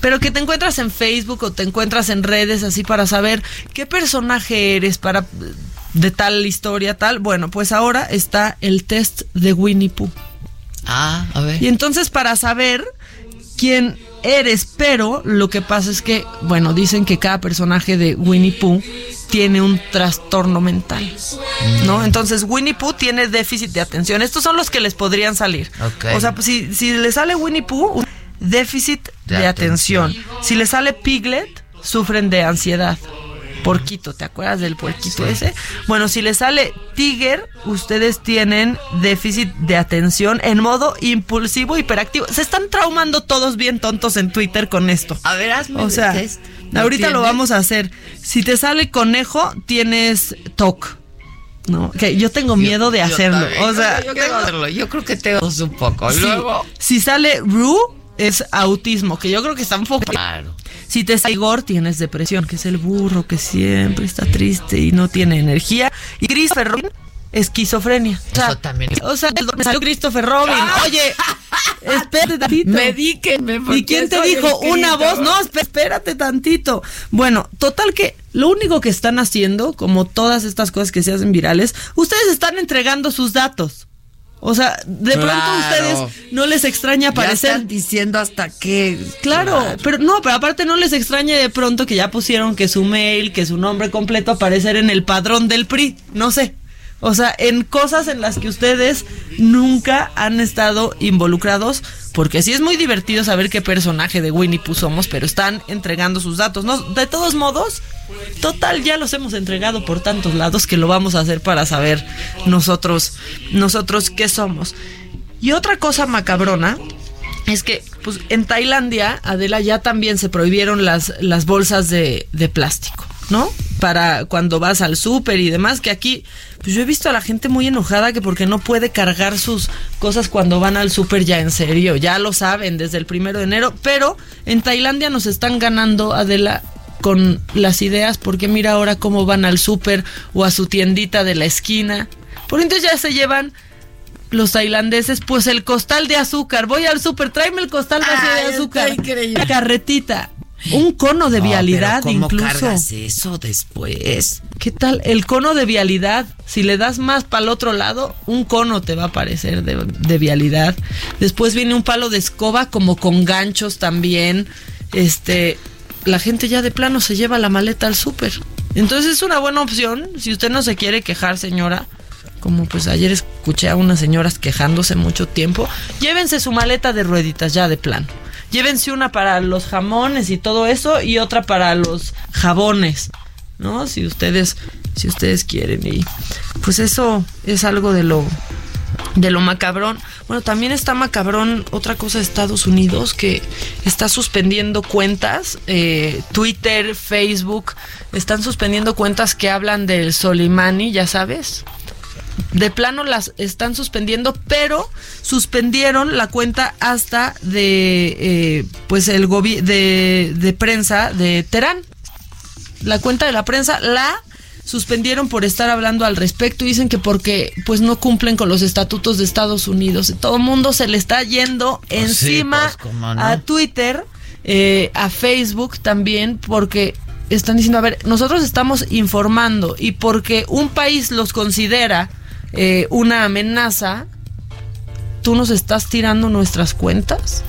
pero que te encuentras en Facebook o te encuentras en redes así para saber qué personaje eres, para de tal historia, tal. Bueno, pues ahora está el test de Winnie Pooh. Ah, a ver. Y entonces para saber quién eres, pero lo que pasa es que, bueno, dicen que cada personaje de Winnie Pooh tiene un trastorno mental, ¿no? Entonces Winnie Pooh tiene déficit de atención. Estos son los que les podrían salir. O sea, pues, si, si le sale Winnie Pooh, déficit de, De atención. atención. Si le sale Piglet, sufren de ansiedad. porquito, ¿te acuerdas del puerquito ese? Bueno, si le sale Tiger, ustedes tienen déficit de atención en modo impulsivo hiperactivo. Se están traumando todos bien tontos en Twitter con esto. A ver, hazme O sea, test. ¿No ahorita lo vamos a hacer. Si te sale conejo, tienes TOC. No, que yo tengo miedo de hacerlo. también, o sea, yo quiero hacerlo. Yo creo que te dos un poco. Sí. Luego, Si sale Ru, es autismo, que yo creo que está un poco. Claro. Si te sale Igor, tienes depresión, que es el burro que siempre está triste y no tiene energía. Y Christopher Robin, esquizofrenia. O sea, Eso también. O sea, me salió Christopher Robin. Oye, espérate tantito. Medíquenme, ¿Y quién te dijo una voz? No, esp- espérate tantito. Bueno, total que lo único que están haciendo, como todas estas cosas que se hacen virales, ustedes están entregando sus datos. O sea, de pronto Claro. ustedes no les extraña ya aparecer. están diciendo hasta que. Claro, pero no, pero aparte no les extraña de pronto que ya pusieron que su mail, que su nombre completo aparecer en el padrón del PRI, no sé. O sea, en cosas en las que ustedes nunca han estado involucrados, porque sí es muy divertido saber qué personaje de Winnie Pooh somos, pero están entregando sus datos, ¿no? De todos modos, total, ya los hemos entregado por tantos lados que lo vamos a hacer para saber nosotros, nosotros qué somos. Y otra cosa macabrona es que pues en Tailandia, Adela, ya también se prohibieron las, las bolsas de, de plástico, ¿no? Para cuando vas al súper y demás, que aquí, pues yo he visto a la gente muy enojada que porque no puede cargar sus cosas cuando van al súper ya en serio, ya lo saben desde el primero de enero, pero en Tailandia nos están ganando, Adela, con las ideas, porque mira ahora cómo van al súper o a su tiendita de la esquina. Por entonces ya se llevan los tailandeses, pues el costal de azúcar. Voy al súper, tráeme el costal vacío de azúcar. increíble. Carretita. Un cono de No, vialidad pero ¿cómo incluso. cargas eso después? ¿Qué tal? El cono de vialidad. Si le das más para el otro lado, un cono te va a aparecer de, de vialidad. Después viene un palo de escoba como con ganchos también. Este, la gente ya de plano se lleva la maleta al súper. Entonces es una buena opción. Si usted no se quiere quejar, señora, como pues ayer escuché a unas señoras quejándose mucho tiempo, llévense su maleta de rueditas ya de plano. Llévense una para los jamones y todo eso y otra para los jabones, ¿no? Si ustedes si ustedes quieren y pues eso es algo de lo de lo macabrón. Bueno, también está macabrón otra cosa de Estados Unidos que está suspendiendo cuentas, eh, Twitter, Facebook, están suspendiendo cuentas que hablan del Soleimani, ya sabes. De plano las están suspendiendo, pero suspendieron la cuenta hasta de eh, pues el gobi- de, de prensa de Teherán. La cuenta de la prensa la suspendieron por estar hablando al respecto y dicen que porque pues no cumplen con los estatutos de Estados Unidos. Todo el mundo se le está yendo Pues sí, encima pues, no. a Twitter, eh, a Facebook también, porque están diciendo, a ver, nosotros estamos informando y porque un país los considera eh, una amenaza, tú nos estás tirando nuestras cuentas.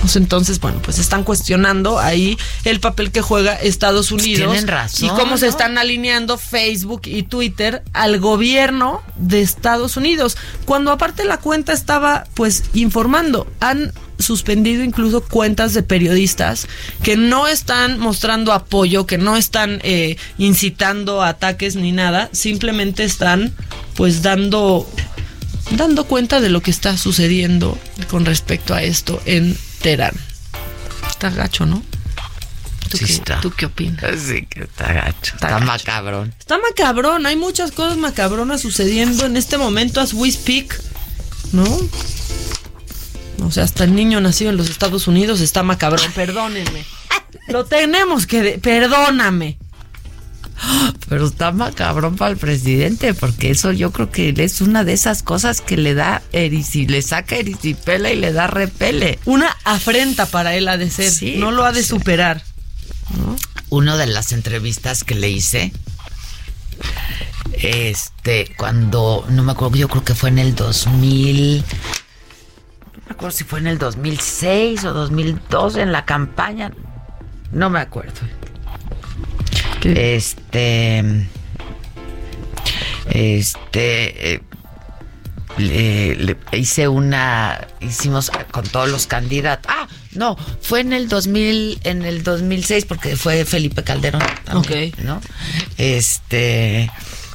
Pues entonces, bueno, pues están cuestionando ahí el papel que juega Estados Unidos Pues tienen razón, y cómo se están alineando Facebook y Twitter al gobierno de Estados Unidos, cuando aparte la cuenta estaba pues informando. Han suspendido incluso cuentas de periodistas que no están mostrando apoyo, que no están eh, incitando a ataques ni nada, simplemente están pues dando dando cuenta de lo que está sucediendo con respecto a esto en Está gacho, ¿no? ¿Tú, Sí qué, está. ¿tú qué opinas? Sí, que está gacho. Está, gacho. macabrón. Está macabrón, hay muchas cosas macabronas sucediendo en este momento as we speak, ¿no? O sea, hasta el niño nacido en los Estados Unidos está macabrón, perdónenme. Lo tenemos que... de- perdóname. Pero está macabrón para el presidente, porque eso yo creo que es una de esas cosas que le da erisi, le saca erisipela y le da repele. Una afrenta para él ha de ser, Sí, no lo ha de sí. superar. Una de las entrevistas que le hice, este, cuando, no me acuerdo, yo creo que fue en el 2000, no me acuerdo si fue en el 2006 o 2012 en la campaña, no me acuerdo. Este, este, eh, le, le hice una, hicimos con todos los candidatos. Ah, no, fue en el 2000, en el 2006 porque fue Felipe Calderón también, ¿no? Este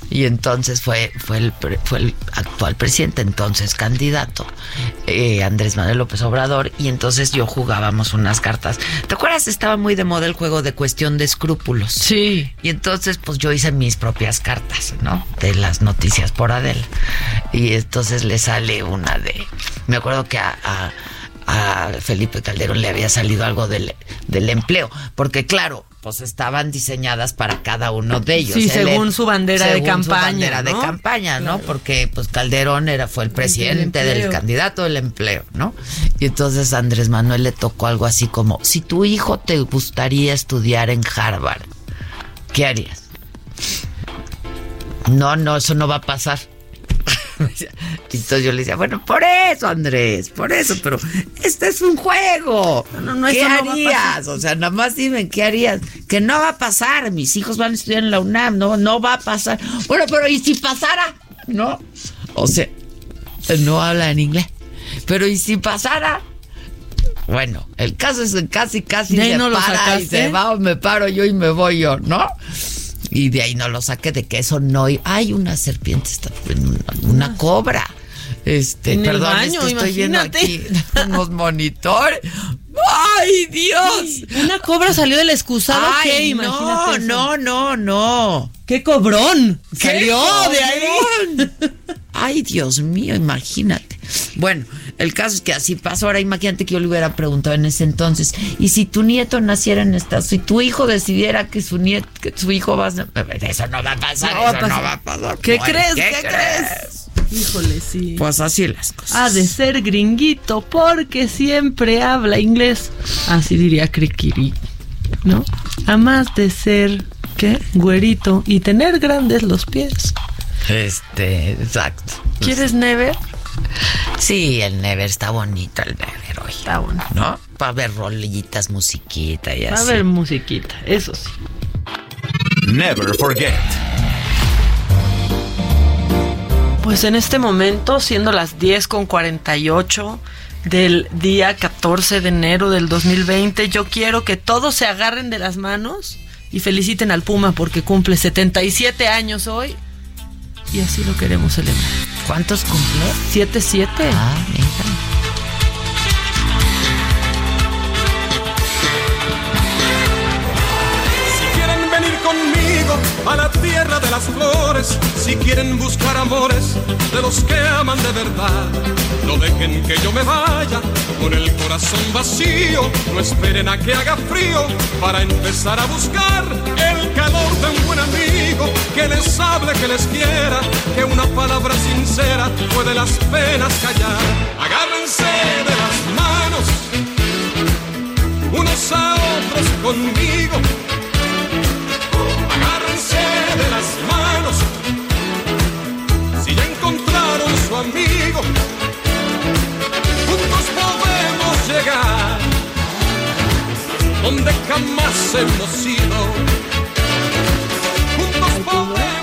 y entonces fue fue el fue el actual presidente entonces candidato eh, Andrés Manuel López Obrador y entonces yo jugábamos unas cartas ¿te acuerdas? estaba muy de moda el juego de cuestión de escrúpulos sí y entonces pues yo hice mis propias cartas ¿no? de las noticias por Adela y entonces le sale una de me acuerdo que a, a- a Felipe Calderón le había salido algo del, del empleo porque claro pues estaban diseñadas para cada uno de ellos. Sí, Él según su bandera de según su campaña, bandera de ¿no? campaña, ¿no? Porque pues Calderón era fue el presidente del candidato del empleo, ¿no? Y entonces a Andrés Manuel le tocó algo así como, si tu hijo te gustaría estudiar en Harvard, ¿qué harías? No, no, eso no va a pasar. Entonces yo le decía, bueno, por eso, Andrés, por eso, pero este es un juego. no, ¿Qué no va a harías? o sea, nada más dime, ¿qué harías? Que no va a pasar, mis hijos van a estudiar en la UNAM, no, no va a pasar. Bueno, pero ¿y si pasara? ¿No? O sea, no habla en inglés. Pero ¿y si pasara? Bueno, el caso es que casi, casi ¿De ahí se no para y se va o me paro yo y me voy yo, ¿no? Y de ahí no lo saqué de que eso no... Hay una serpiente, está, una, una cobra. Este, En el perdón, baño, es que estoy viendo aquí unos monitores. ¡Ay, Dios! Una cobra salió del excusado, Ay, ¿qué? no, Imagínate eso. no, no, no. ¡Qué cobrón! ¡Qué Salió de ahí. Ay, Dios mío, imagínate. Bueno, el caso es que así pasó. Ahora imagínate que yo le hubiera preguntado en ese entonces, ¿y si tu nieto naciera en esta, si tu hijo decidiera que su nieto, que su hijo va a... Eso no va a pasar, No va a eso pasar. no va a pasar. ¿Qué crees? ¿Qué, crees? Híjole, sí. Pues así las cosas. Ha de ser gringuito porque siempre habla inglés. Así diría Crikiri. ¿No? A más de ser, ¿qué? Güerito y tener grandes los pies. Este, exacto. ¿Quieres Never? Sí, el Never está bonito, el Never hoy. Está bueno. ¿No? Para ver rollitas, musiquita y Va a así. haber musiquita, eso sí. Never forget. Pues en este momento, siendo las 10 con 48 del día 14 de enero del 2020, yo quiero que todos se agarren de las manos y feliciten al Puma porque cumple 77 años hoy y así lo queremos celebrar. ¿Cuántos cumple? 7-7. Ah, mira. Si quieren venir conmigo a la tierra de las flores, si quieren buscar amores de los que aman de verdad, no dejen que yo me vaya con el corazón vacío, no esperen a que haga frío para empezar a buscar el calor de un buen amigo que les hable, que les quiera, que una palabra sincera puede las penas callar. Agárrense de las manos unos a otros conmigo. Agárrense de las manos si ya encontraron su amigo. Juntos podemos llegar donde jamás hemos ido.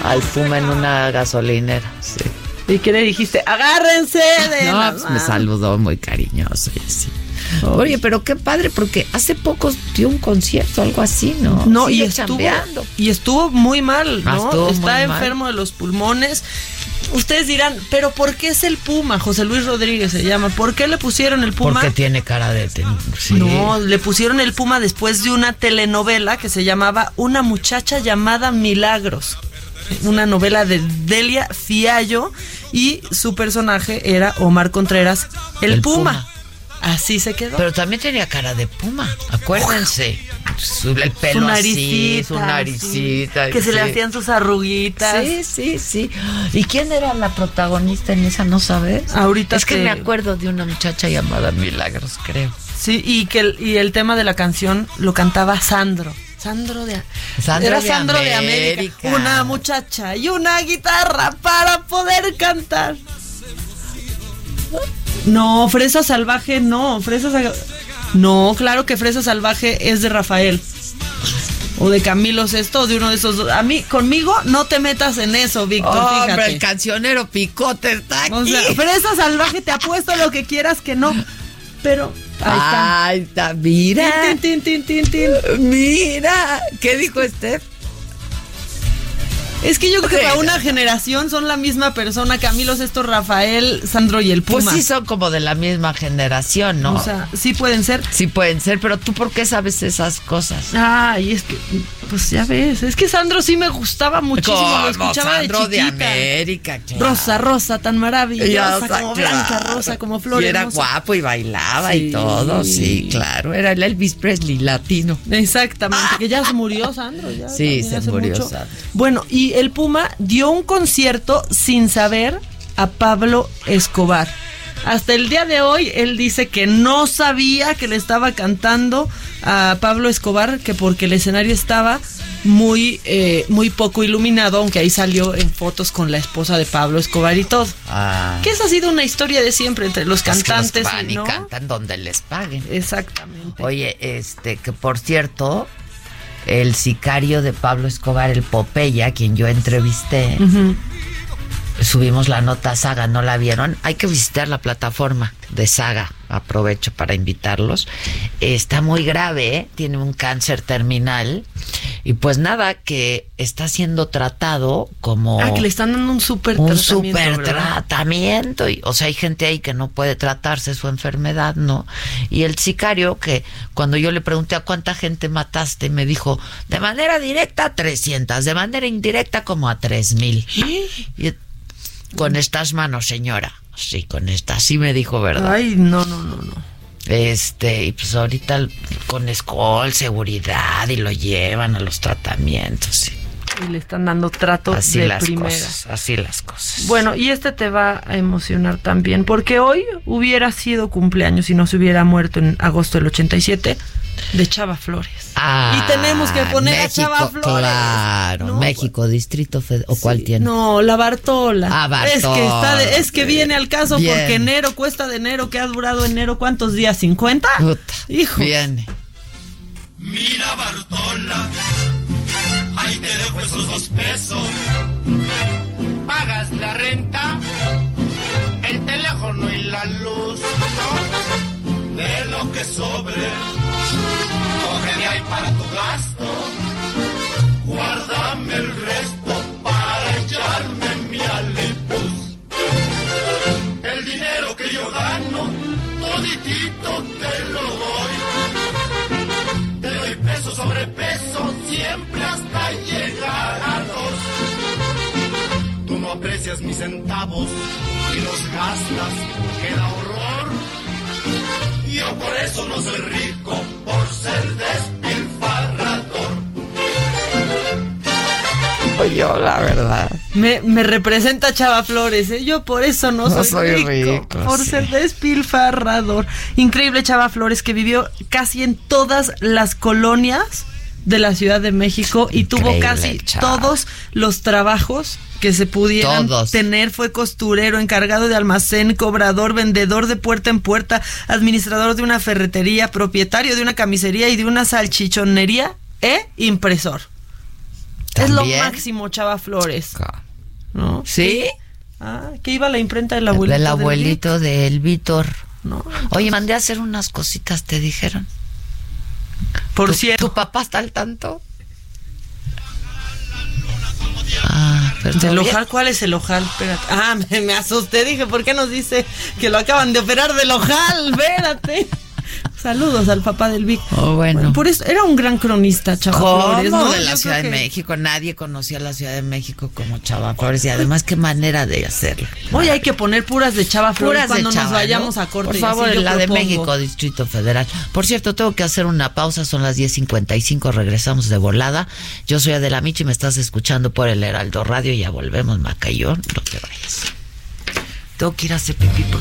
Al Puma en una gasolinera. Sí. ¿Y qué le dijiste? Agárrense de No, las pues me saludó muy cariñoso y así. Oye, pero qué padre, porque hace poco dio un concierto, algo así, ¿no? No, y estuvo, chambeando. y estuvo muy mal, Ah, ¿no? estuvo muy Está mal. enfermo de los pulmones. Ustedes dirán, ¿pero por qué es el Puma? José Luis Rodríguez se llama. ¿Por qué le pusieron el Puma? Porque tiene cara de... sí. No, le pusieron el Puma después de una telenovela que se llamaba Una muchacha llamada Milagros. Una novela de Delia Fiallo y su personaje era Omar Contreras, el, El Puma. Puma. Así se quedó. Pero también tenía cara de Puma, acuérdense. Su- el pelo su así, naricita, su naricita. sí, que se le hacían sus arruguitas. Sí, sí, sí. ¿Y quién era la protagonista en esa, no sabes? Ahorita Es que te- me acuerdo de una muchacha llamada Milagros, creo. Sí, y que el, y el tema de la canción lo cantaba Sandro. Sandro de Sandro era de Sandro de América. Una muchacha y una guitarra para poder cantar. No, Fresa Salvaje no, Fresa Sal- No, claro que Fresa Salvaje es de Rafael. O de Camilo Sesto, de uno de esos dos. A mí, conmigo, no te metas en eso, Víctor, Hombre, el cancionero Picote está aquí. O sea, Fresa Salvaje, te apuesto lo que quieras que no. Pero Ahí está. mira. Tin, tin, tin, tin, tin. Mira. ¿Qué dijo Steph? Es que yo creo que para una generación son la misma persona, Camilo Sesto, Rafael, Sandro y el Puma. Pues sí son como de la misma generación, ¿no? O sea, sí pueden ser. Sí pueden ser, pero tú ¿por qué sabes esas cosas? Ay, es que, pues ya ves, es que Sandro sí me gustaba muchísimo, lo Como escuchaba Sandro de de. América, claro. Rosa, rosa, tan maravillosa, Ya, como claro. blanca, rosa, como flor Y era hermosa. guapo y bailaba y todo, sí, claro. Era el Elvis Presley latino. Exactamente, que ya se murió Sandro. Ya, Sí, se murió. Sandro. Bueno, y el Puma dio un concierto sin saber a Pablo Escobar. Hasta el día de hoy él dice que no sabía que le estaba cantando a Pablo Escobar, que porque el escenario estaba muy, eh, muy poco iluminado, aunque ahí salió en fotos con la esposa de Pablo Escobar y todo. Ah. Que esa ha sido una historia de siempre entre los Es que los cantantes. van y ¿no? cantan donde les paguen. Exactamente. Oye, este, que por cierto, el sicario de Pablo Escobar, el Popeya, a quien yo entrevisté, subimos la nota Saga, ¿no la vieron? Hay que visitar la plataforma de Saga, aprovecho para invitarlos. Está muy grave, ¿eh? tiene un cáncer terminal y pues nada, que está siendo tratado como Ah, que le están dando un súper un ¿verdad? tratamiento. Y, o sea, hay gente ahí que no puede tratarse su enfermedad, ¿no? Y el sicario, que cuando yo le pregunté a cuánta gente mataste, me dijo, de manera directa a 300, de manera indirecta como a 3000. Y con estas manos, señora. Sí, con estas, sí me dijo, ¿verdad? Ay, no, no, no, no. Este, y pues ahorita con escol, seguridad, y lo llevan a los tratamientos. Y le están dando trato Así de las primera. cosas, así las cosas. Bueno, y este te va a emocionar también, porque hoy hubiera sido cumpleaños si no se hubiera muerto en agosto del 87 de Chava Flores. Ah, y tenemos que poner a Chava Flores. Claro, No, México, Distrito Federal. ¿O cuál tiene? No, la Bartola. Ah, Bartola. Es que, está de- es que viene al caso Bien. porque enero cuesta de enero, que ha durado enero, ¿cuántos días? ¿50? Puta, Hijo. Viene. Mira Bartola, ahí te dejo esos dos pesos. Pagas la renta, el teléfono y la luz. De lo que sobre, coge ahí para tu gasto. Guárdame el resto aprecias mis centavos y los gastas, queda horror. Yo por eso no soy rico, por ser despilfarrador. Yo, la verdad. Me, me representa Chava Flores, ¿eh? Yo por eso no, No soy, soy rico, rico, Por sí. ser despilfarrador. Increíble Chava Flores que vivió casi en todas las colonias de la Ciudad de México y tuvo casi Chava. todos los trabajos que se pudieran Todos. tener. Fue costurero, encargado de almacén, cobrador, vendedor de puerta en puerta, administrador de una ferretería, propietario de una camisería y de una salchichonería e impresor. Es lo máximo, Chava Flores. ¿No? ¿Sí? Ah, que iba a la imprenta del abuelito. Del del abuelito del Víctor. No, Oye, mandé a hacer unas cositas, te dijeron. Por ¿Tu- cierto. ¿Tu papá está al tanto? Ah, pero ¿Del todavía- ojal? ¿Cuál es el ojal? Espérate. Ah, me, me asusté. Dije, ¿por qué nos dice que lo acaban de operar del ojal? Espérate. Saludos al papá del Vic. Oh, bueno. Por eso era un gran cronista, Chava ¿Cómo? Flores, ¿no? de la Yo Ciudad de que- México. Nadie conocía la Ciudad de México como Chava Flores. Y además, qué manera de hacerlo. Hoy hay que poner puras de Chava Flores Puras de cuando Chava, nos vayamos ¿no? a corte. Por y favor, así yo la de propongo. México, Distrito Federal. Por cierto, tengo que hacer una pausa. Son las 10.55. Regresamos de volada. Yo soy Adela Michi. Me estás escuchando por el Heraldo Radio. Ya volvemos, Macayón. No te vayas. Tengo que ir a hacer pipí. por-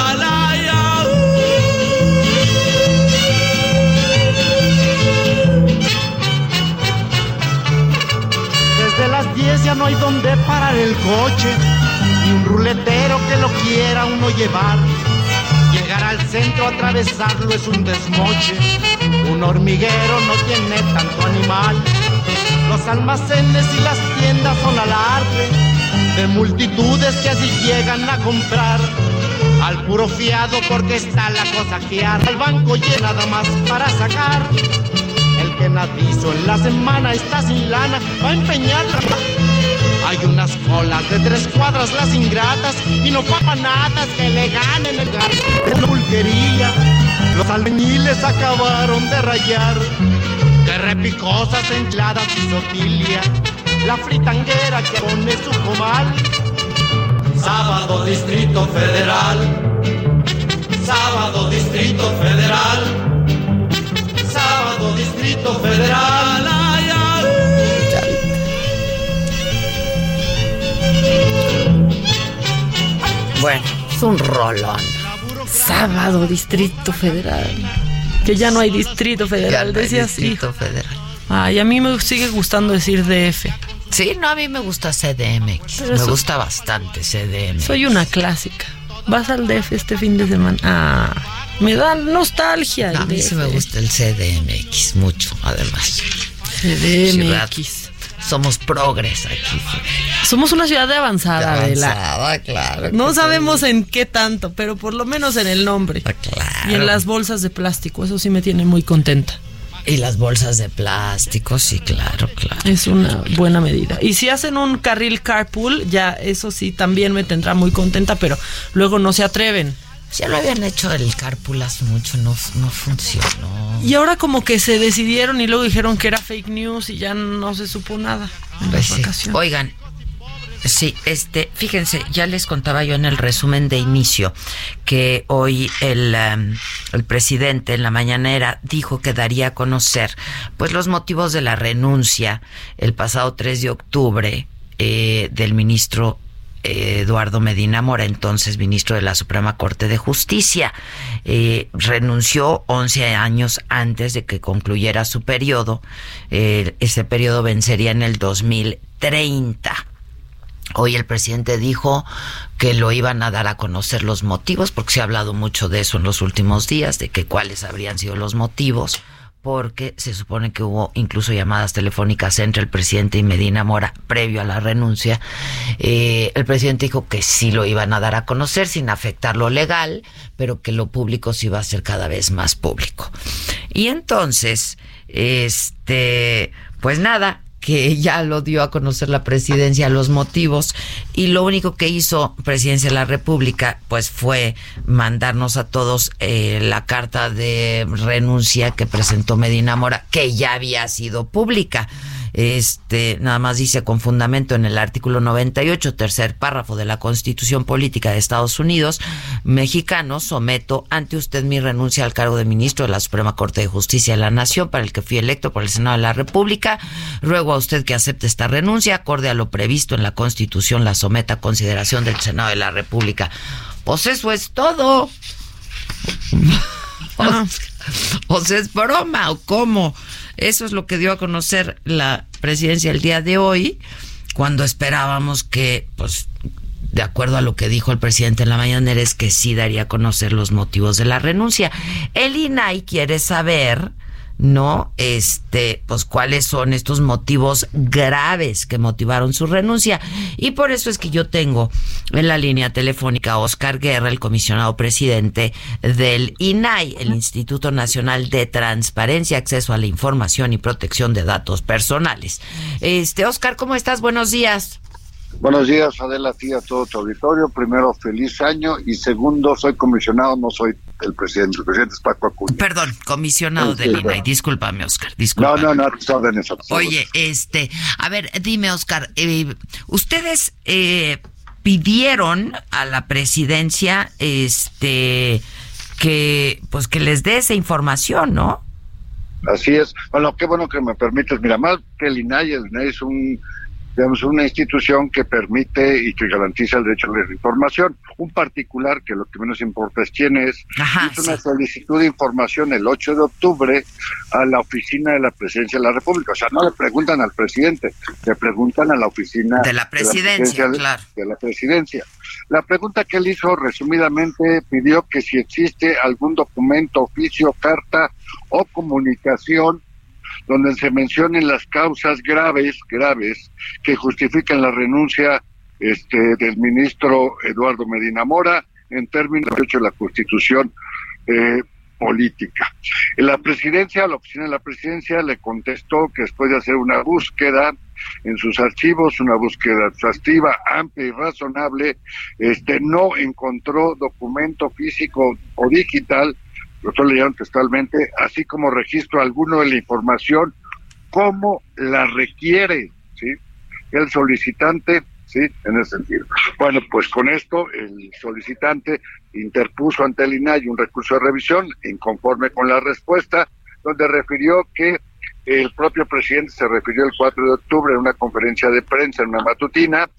Las 10 ya no hay donde parar el coche, ni un ruletero que lo quiera uno llevar. Llegar al centro, atravesarlo es un desmoche. Un hormiguero no tiene tanto animal. Los almacenes y las tiendas son alarde de multitudes que así llegan a comprar. Al puro fiado porque está la cosa que. El banco llena nada más para sacar. El que nadizo en la semana está sin lana, va a empeñarla. Hay unas colas de tres cuadras las ingratas y no papanatas que le ganen el de la pulquería. Los albañiles acabaron de rayar. Que repicosas enchiladas y sotilia. La fritanguera que pone su comal. Sábado, Distrito Federal. Sábado, Distrito Federal. Sábado, Distrito Federal. Bueno, es un rolón. Sábado, Distrito Federal. Que ya no hay Distrito Federal, Ya no hay decía así. Distrito Federal. Ay, a mí me sigue gustando decir DF. Sí, no, a mí me gusta CDMX. Pero me eso- gusta bastante CDMX. Soy una clásica. ¿Vas al DF este fin de semana? Ah, me da nostalgia. el a mí sí DF. me gusta el CDMX mucho, además. Ciudad- CDMX. Somos progres aquí. Somos una ciudad de avanzada, Adela. Avanzada, claro. No sabemos en qué tanto, pero por lo menos en el nombre. Y en las bolsas de plástico, eso sí me tiene muy contenta. Y las bolsas de plástico, sí, claro, claro. Es una buena medida. Y si hacen un carril carpool, ya eso sí también me tendrá muy contenta, pero luego no se atreven. Ya lo habían hecho el carpool hace mucho, no, no funcionó. Y ahora como que se decidieron y luego dijeron que era fake news y ya no se supo nada en Pues sí. Oigan, sí, este, fíjense, ya les contaba yo en el resumen de inicio que hoy el, em, el presidente en la mañanera dijo que daría a conocer pues los motivos de la renuncia el pasado 3 de octubre eh, del ministro Eduardo Medina Mora, entonces ministro de la Suprema Corte de Justicia. Eh, renunció 11 años antes de que concluyera su periodo. Eh, ese periodo vencería en el 2030. Hoy el presidente dijo que lo iban a dar a conocer los motivos, porque se ha hablado mucho de eso en los últimos días, de que cuáles habrían sido los motivos, porque se supone que hubo incluso llamadas telefónicas entre el presidente y Medina Mora previo a la renuncia. Eh, el presidente dijo que sí lo iban a dar a conocer sin afectar lo legal, pero que lo público sí iba a ser cada vez más público. Y entonces, este, pues nada, que ya lo dio a conocer la presidencia los motivos y lo único que hizo presidencia de la república pues fue mandarnos a todos eh, la carta de renuncia que presentó Medina Mora que ya había sido pública este nada más dice con fundamento en el artículo 98 tercer párrafo de la Constitución Política de Estados Unidos mexicano someto ante usted mi renuncia al cargo de ministro de la Suprema Corte de Justicia de la Nación para el que fui electo por el Senado de la República. Ruego a usted que acepte esta renuncia acorde a lo previsto en la Constitución la someta a consideración del Senado de la República. Pues eso es todo. O, o sea, es broma o cómo. Eso es lo que dio a conocer la presidencia el día de hoy, cuando esperábamos que, pues, de acuerdo a lo que dijo el presidente en la mañanera, es que sí daría a conocer los motivos de la renuncia. El INAI quiere saber, ¿no? Este, pues cuáles son estos motivos graves que motivaron su renuncia. Y por eso es que yo tengo en la línea telefónica a Oscar Guerra, el comisionado presidente del INAI, el Instituto Nacional de Transparencia, Acceso a la Información y Protección de Datos Personales. Este, Oscar, ¿cómo estás? Buenos días. Buenos días, Adela, ti, a todo tu auditorio. Primero, feliz año. Y segundo, soy comisionado, no soy el presidente. El presidente es Paco Acuña. Perdón, comisionado Sí, del sí, INAI. sí. Discúlpame, Oscar. No, Discúlpame. no, no, a tus órdenes. Oye, este, a ver, dime, Oscar, eh, ustedes eh, pidieron a la presidencia, este, que, pues, que les dé esa información, ¿no? Así es. Bueno, qué bueno que me permites. Mira, más que el INAI, el INAI es un digamos, una institución que permite y que garantiza el derecho a la información. Un particular, que lo que menos importa es quién es, hizo una solicitud de información el 8 de octubre a la oficina de la presidencia de la República. O sea, no le preguntan al presidente, le preguntan a la oficina de la presidencia, de la claro. De la presidencia. La pregunta que él hizo resumidamente pidió que si existe algún documento, oficio, carta o comunicación donde se mencionen las causas graves, graves, que justifican la renuncia este, del ministro Eduardo Medina Mora en términos de la Constitución eh, política. La presidencia, la oficina de la presidencia le contestó que después de hacer una búsqueda en sus archivos, una búsqueda exhaustiva, amplia y razonable, este no encontró documento físico o digital lo estoy leyendo textualmente, así como registro alguno de la información como la requiere, ¿sí? El solicitante, ¿sí? En ese sentido. Bueno, pues con esto el solicitante interpuso ante el INAI un recurso de revisión inconforme con la respuesta, donde refirió que el propio presidente se refirió el 4 de octubre en una conferencia de prensa, en una matutina,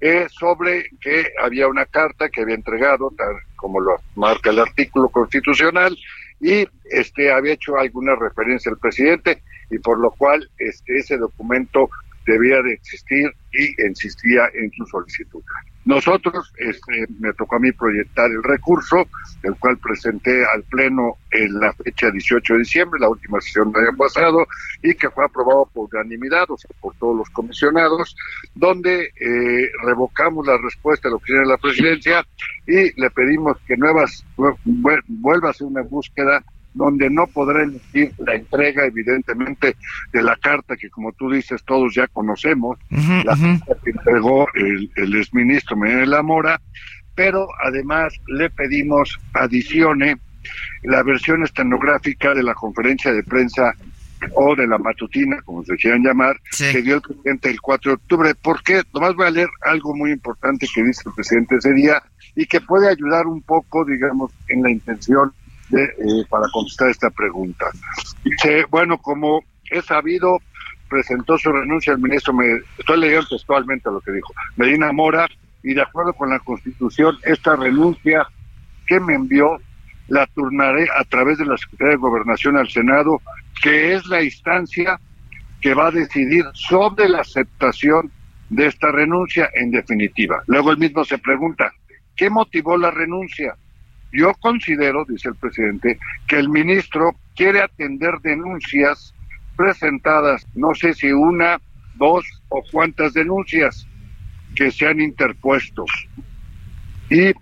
eh, sobre que había una carta que había entregado, tal como lo marca el artículo constitucional, y este había hecho alguna referencia al presidente y por lo cual este ese documento debía de existir y insistía en su solicitud. Nosotros, este, me tocó a mí proyectar el recurso, el cual presenté al Pleno en la fecha 18 de diciembre, la última sesión del año pasado, y que fue aprobado por unanimidad, o sea, por todos los comisionados, donde eh, revocamos la respuesta de la oficina de la presidencia y le pedimos que nuevas vuelva a hacer una búsqueda donde no podrá elegir la entrega, evidentemente, de la carta que, como tú dices, todos ya conocemos, la carta que entregó el, el exministro Miguel Mora, pero además le pedimos adicione la versión estenográfica de la conferencia de prensa o de la matutina, como se quieran llamar, que dio el presidente el 4 de octubre. porque Nomás voy a leer algo muy importante que dice el presidente ese día y que puede ayudar un poco, digamos, en la intención eh, para contestar esta pregunta. Dice, bueno, como he sabido, presentó su renuncia al ministro, estoy leyendo textualmente lo que dijo, Medina Mora, y de acuerdo con la Constitución, esta renuncia que me envió la turnaré a través de la Secretaría de Gobernación al Senado, que es la instancia que va a decidir sobre la aceptación de esta renuncia en definitiva. Luego él mismo se pregunta, ¿qué motivó la renuncia? Yo considero, dice el presidente, que el ministro quiere atender denuncias presentadas, no sé si una, dos o cuántas denuncias que se han interpuesto y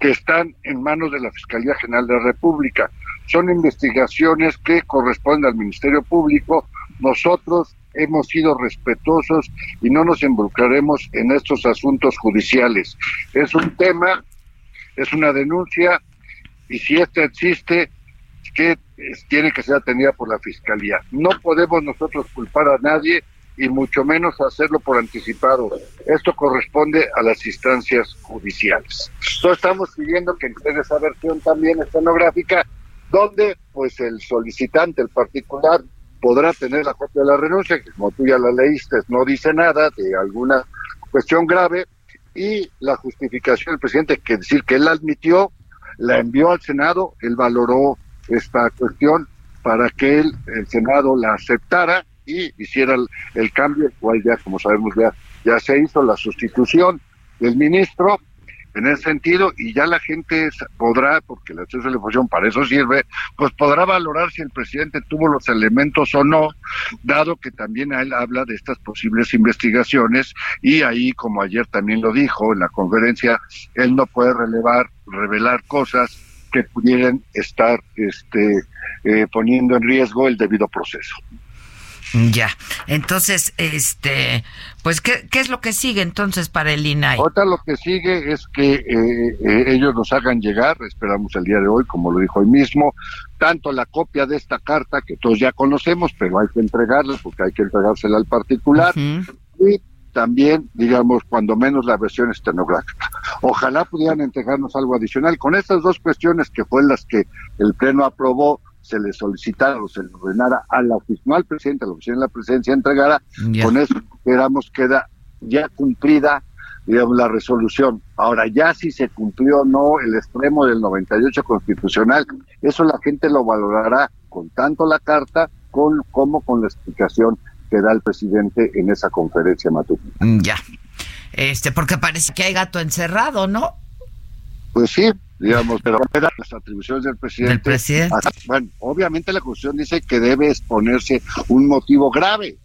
que están en manos de la Fiscalía General de la República. Son investigaciones que corresponden al Ministerio Público. Nosotros hemos sido respetuosos y no nos involucraremos en estos asuntos judiciales. Es un tema, es una denuncia y si esta existe, que tiene que ser atendida por la Fiscalía. No podemos nosotros culpar a nadie y mucho menos hacerlo por anticipado. Esto corresponde a las instancias judiciales. Entonces estamos pidiendo que entregue esa versión también estenográfica, donde pues el solicitante, el particular, podrá tener la copia de la renuncia, que como tú ya la leíste, no dice nada de alguna cuestión grave, y la justificación del presidente, que decir que él admitió la envió al Senado, él valoró esta cuestión para que él, el Senado la aceptara y hiciera el, cambio, el cual ya, como sabemos, ya, ya se hizo la sustitución del ministro en ese sentido y ya la gente podrá, porque la acceso a la información para eso sirve, pues podrá valorar si el presidente tuvo los elementos o no, dado que también él habla de estas posibles investigaciones y ahí, como ayer también lo dijo en la conferencia, él no puede relevar, revelar cosas que pudieran estar este, eh, poniendo en riesgo el debido proceso. Ya, entonces, este, pues, ¿qué, ¿qué, es lo que sigue entonces para el INAI? Otra lo que sigue es que eh, eh, ellos nos hagan llegar, esperamos el día de hoy, como lo dijo hoy mismo, tanto la copia de esta carta, que todos ya conocemos, pero hay que entregarla porque hay que entregársela al particular, y también, digamos, cuando menos la versión estenográfica. Ojalá pudieran entregarnos algo adicional. Con estas dos cuestiones que fue las que el Pleno aprobó, se le solicitara o se le ordenara a la oficina, al presidente, a la oficina de la presidencia entregara, con eso esperamos queda ya cumplida digamos, la resolución. Ahora, ya si se cumplió o no el extremo del 98 constitucional, eso la gente lo valorará con tanto la carta con, como con la explicación que da el presidente en esa conferencia matutina. Ya. Este, porque parece que hay gato encerrado, ¿no? Pues sí, digamos, pero las atribuciones del presidente. Del presidente. Bueno, obviamente la Constitución dice que debe exponerse un motivo grave,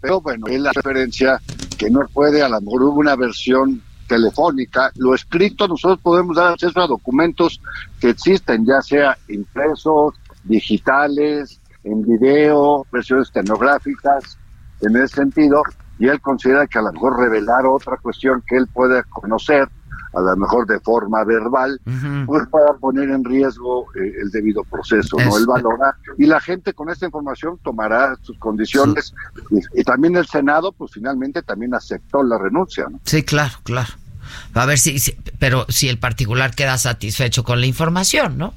pero bueno, es la referencia que no puede, a lo mejor hubo una versión telefónica, lo escrito nosotros podemos dar acceso a documentos que existen, ya sea impresos, digitales, en video, versiones tecnográficas, en ese sentido, y él considera que a lo mejor revelar otra cuestión que él puede conocer, a lo mejor de forma verbal, pues para poner en riesgo eh, el debido proceso, ¿no? Él valora, y la gente con esta información tomará sus condiciones, y, y, también el Senado, pues finalmente también aceptó la renuncia, ¿no? Sí, claro, claro. A ver si, si pero si el particular queda satisfecho con la información, ¿no?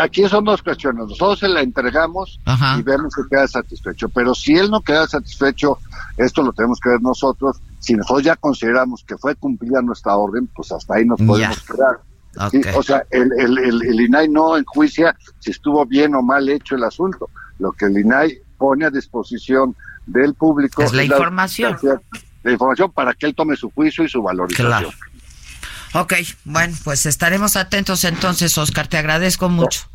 Aquí son dos cuestiones. Nosotros se la entregamos y vemos que queda satisfecho. Pero si él no queda satisfecho, esto lo tenemos que ver nosotros. Si nosotros ya consideramos que fue cumplida nuestra orden, pues hasta ahí nos podemos quedar. Okay. O sea, el, el, el, el, INAI no enjuicia si estuvo bien o mal hecho el asunto. Lo que el INAI pone a disposición del público es la es información. La, la, información para que él tome su juicio y su valorización. Claro. Ok, bueno, pues estaremos atentos entonces, Oscar. Te agradezco mucho.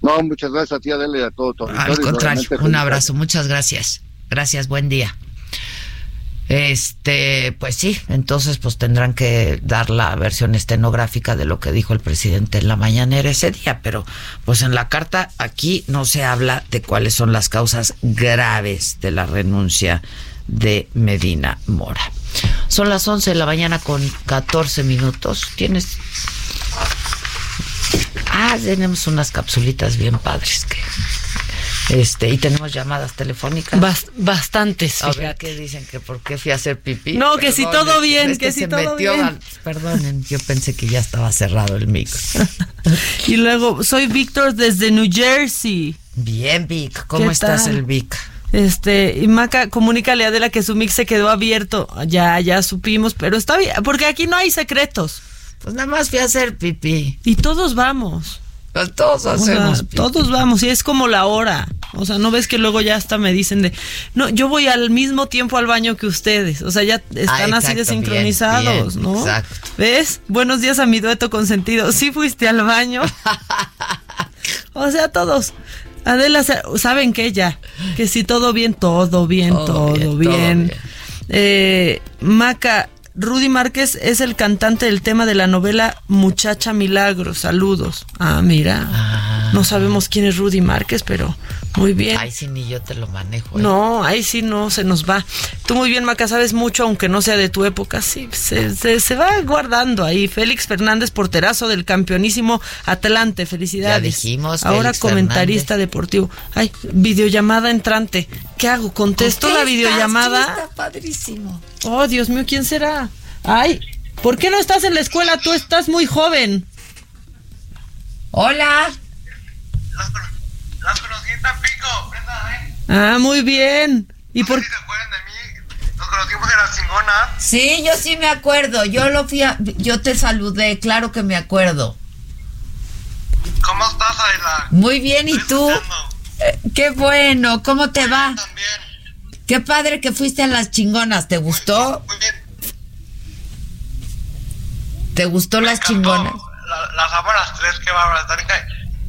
No, muchas gracias a ti, Adela, y a todo tu Al contrario, un abrazo, muchas gracias. Gracias, buen día. Este, pues sí, entonces pues tendrán que dar la versión estenográfica de lo que dijo el presidente en la mañanera ese día, pero pues en la carta aquí no se habla de cuáles son las causas graves de la renuncia de Medina Mora. Son las 11 de la mañana con 14 minutos. ¿Tienes? Ah, tenemos unas capsulitas bien padres que este, y tenemos llamadas telefónicas. Bast bastantes. A ver qué dicen que por qué fui a hacer pipí. No, que si todo bien, este que si se todo metió bien. al- perdonen, yo pensé que ya estaba cerrado el micro. Y luego, soy Víctor desde New Jersey. Bien, Vic. ¿Cómo ¿Qué estás, tal? el Vic? Este, y Maca, comunícale a Adela que su mix se quedó abierto. Ya, ya supimos, pero está bien, porque aquí no hay secretos. Pues nada más fui a hacer pipí. Y todos vamos. Pues todos O sea, hacemos todos vamos, y es como la hora. O sea, no ves que luego ya hasta me dicen de, no, yo voy al mismo tiempo al baño que ustedes. O sea, ya están Ah, así de bien, sincronizados, bien, ¿no? exacto. ¿Ves? Buenos días a mi dueto consentido. Sí fuiste al baño. o sea, todos. Adela, sa- ¿saben qué ya? Que si todo bien, todo bien, Todo todo, bien, todo bien. bien. Eh, Maca, Rudy Márquez es el cantante del tema de la novela Muchacha Milagro. Saludos. Ah, mira. No sabemos quién es Rudy Márquez, pero muy bien. Ay, sí, ni yo te lo manejo. ¿eh? No, ahí sí no se nos va. Tú muy bien, Maca, sabes mucho, aunque no sea de tu época, sí, se, se, se va guardando ahí. Félix Fernández, porterazo del campeonísimo Atlante, felicidades. Ya dijimos, Ahora Félix comentarista deportivo. Ay, videollamada entrante. ¿Qué hago? ¿Contesto la videollamada? tú, Está padrísimo. Oh, Dios mío, ¿quién será? Ay, ¿por qué no estás en la escuela? Tú estás muy joven. Hola. Las conocí en Tampico, Brenda, ¿eh? Ah, muy bien. ¿Y por ¿Se acuerdan de mí? Nos conocimos en las chingonas. Sí, yo sí me acuerdo. Yo lo fui a, yo te saludé, claro que me acuerdo. ¿Cómo estás, Adela? Muy bien, ¿y tú? Eh, qué bueno, ¿cómo te va? Qué padre que fuiste a las chingonas, ¿te gustó? Muy bien. ¿Te gustó las chingonas? La- las las tres, qué bárbaras.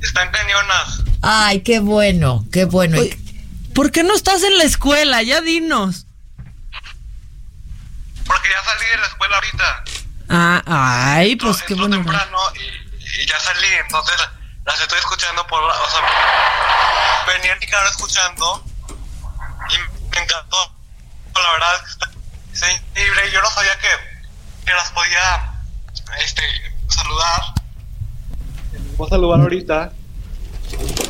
Están, ca- están cañonas. Ay, qué bueno, qué bueno. Oye, ¿Por qué no estás en la escuela? Ya dinos. Porque ya salí de la escuela ahorita. Ah, ay, pues qué bueno. temprano y, y ya salí, entonces las estoy escuchando por... O sea, venía en mi carro escuchando y me encantó. La verdad, está, está increíble. Yo no sabía que, que las podía este, saludar. Voy a saludar ahorita.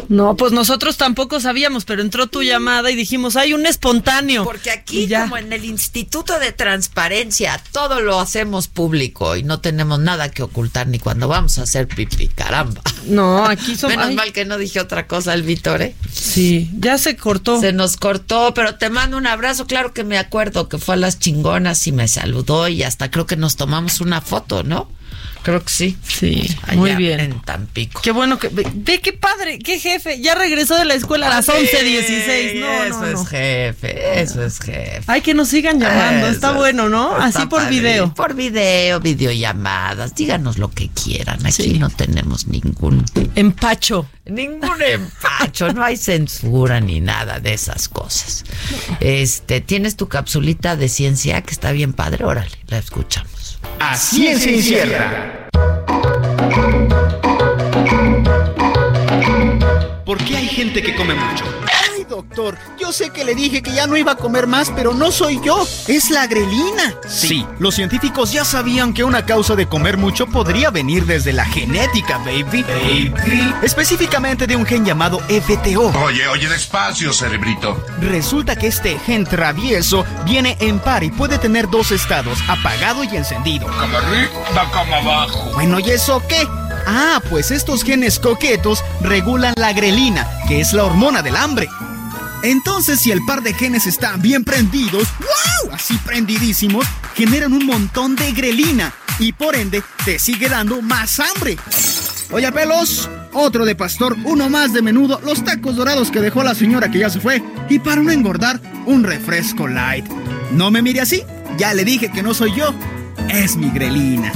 No, pues nosotros tampoco sabíamos, pero entró tu llamada y dijimos, hay un espontáneo. Porque aquí, como en el Instituto de Transparencia, todo lo hacemos público y no tenemos nada que ocultar ni cuando vamos a hacer pipí, caramba. No, aquí somos... Menos mal que no dije otra cosa el Vítore. Sí, ya se cortó. Se nos cortó, pero te mando un abrazo. Claro que me acuerdo que fue a las chingonas y me saludó y hasta creo que nos tomamos una foto, ¿no? Creo que sí. Sí, muy bien. En Tampico. Qué bueno que. Ve, qué padre, qué jefe. Ya regresó de la escuela a las 11, 16. No, eso no, es jefe, eso es jefe. Hay que nos sigan llamando. está bueno, ¿no? Así por video. Por video, videollamadas. Díganos lo que quieran. Aquí no tenemos ningún empacho. Ningún empacho. no hay censura ni nada de esas cosas. Este, tienes tu capsulita de ciencia que está bien padre. Órale, la escuchamos. A ciencia incierta. ¿Por qué hay gente que come mucho? Doctor, yo sé que le dije que ya no iba a comer más, pero no soy yo, es la grelina. Sí, los científicos ya sabían que una causa de comer mucho podría venir desde la genética, baby. Baby. Específicamente de un gen llamado FTO. Oye, oye, despacio, cerebrito. Resulta que este gen travieso viene en par y puede tener dos estados, apagado y encendido. Como arriba, como abajo. Bueno, ¿y eso qué? Ah, pues estos genes coquetos regulan la grelina, que es la hormona del hambre. Entonces, si el par de genes están bien prendidos, ¡wow! Así prendidísimos, generan un montón de grelina y por ende te sigue dando más hambre. Oye, pelos, otro de pastor, uno más de menudo, los tacos dorados que dejó la señora que ya se fue y para no engordar, un refresco light. No me mire así, ya le dije que no soy yo, es mi grelina.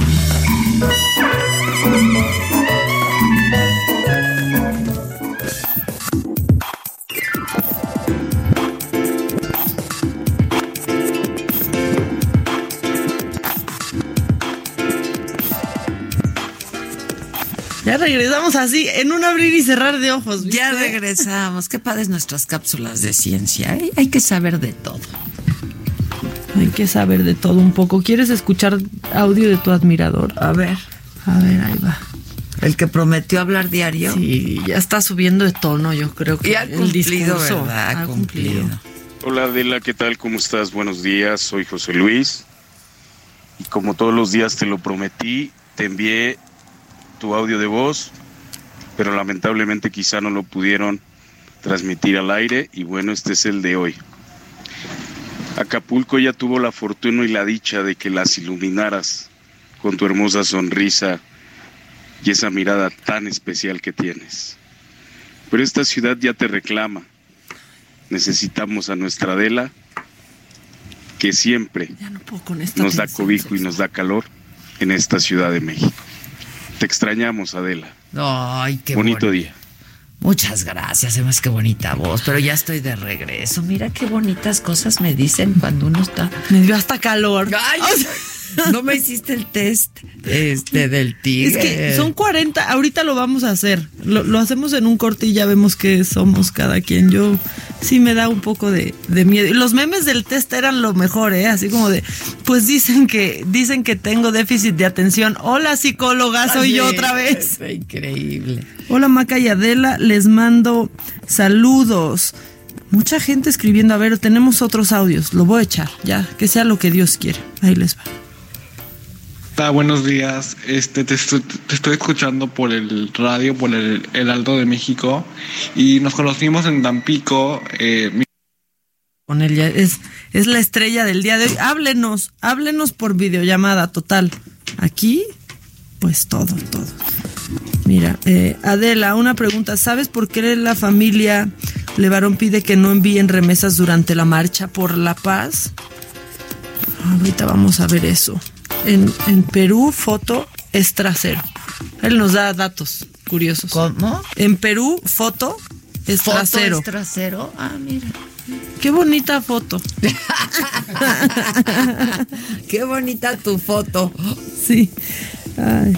Ya regresamos así, en un abrir y cerrar de ojos. Ya regresamos. Qué padres nuestras cápsulas de ciencia. ¿eh? Hay que saber de todo. Hay que saber de todo un poco. ¿Quieres escuchar audio de tu admirador? A ver. A ver, ahí va. El que prometió hablar diario. Sí, ya está subiendo de tono, yo creo que y ha el discurso ¿verdad? Ha cumplido. Hola Adela, ¿qué tal? ¿Cómo estás? Buenos días, soy José Luis. Y como todos los días te lo prometí, te envié tu audio de voz, pero lamentablemente quizá no lo pudieron transmitir al aire y bueno, este es el de hoy. Acapulco ya tuvo la fortuna y la dicha de que las iluminaras con tu hermosa sonrisa y esa mirada tan especial que tienes. Pero esta ciudad ya te reclama. Necesitamos a nuestra Adela, que siempre nos da cobijo y nos da calor en esta Ciudad de México. Te extrañamos, Adela. Ay, qué bonito día. Muchas gracias, además qué bonita voz, pero ya estoy de regreso. Mira qué bonitas cosas me dicen cuando uno está. Me dio hasta calor. Ay, no me hiciste el test este del tigre. Es que son 40, ahorita lo vamos a hacer. Lo, lo hacemos en un corte y ya vemos qué somos cada quien. Yo sí me da un poco de, de miedo. Los memes del test eran lo mejor, ¿eh? Así como de, pues dicen que, dicen que tengo déficit de atención. Hola psicóloga, soy yo otra vez. Es increíble. Hola Maca y Adela, les mando saludos. Mucha gente escribiendo, a ver, tenemos otros audios, lo voy a echar, ya, que sea lo que Dios quiere. Ahí les va. Buenos días. Este, te, estoy, escuchando por el radio, por el, el Alto de México, y nos conocimos en Tampico. Eh, Con él es, es la estrella del día de hoy. Háblenos, háblenos por videollamada, total. Aquí, pues todo, todo. Mira, eh, Adela, una pregunta. ¿Sabes por qué la familia Levarón pide que no envíen remesas durante la marcha por la paz? Ahorita vamos a ver eso. En, en Perú, foto es trasero. Él nos da datos curiosos. ¿Cómo? En Perú, foto es ¿Foto trasero. es trasero? Ah, mira. Qué bonita foto. Qué bonita tu foto. Sí. Ay.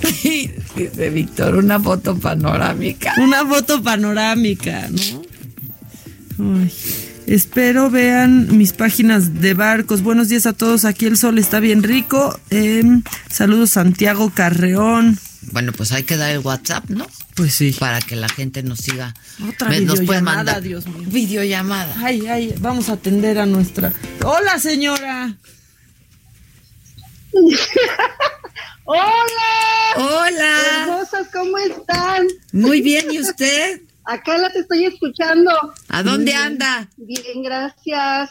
Dice Víctor, una foto panorámica. Una foto panorámica, ¿no? Ay. Espero vean mis páginas de barcos. Buenos días a todos. Aquí el sol está bien rico. Em, saludos Santiago Carreón. Bueno, pues hay que dar el WhatsApp, ¿no? Pues sí. Para que la gente nos siga. Otra Me- nos puede videollamada, mandar Dios mío. videollamada. Ay, ay, vamos a atender a nuestra. Hola, señora. ¡Hola! ¡Hola! Hermosas, ¿cómo están? Muy bien, ¿y usted? Acá las estoy escuchando. ¿A dónde Bien, anda? Bien, gracias.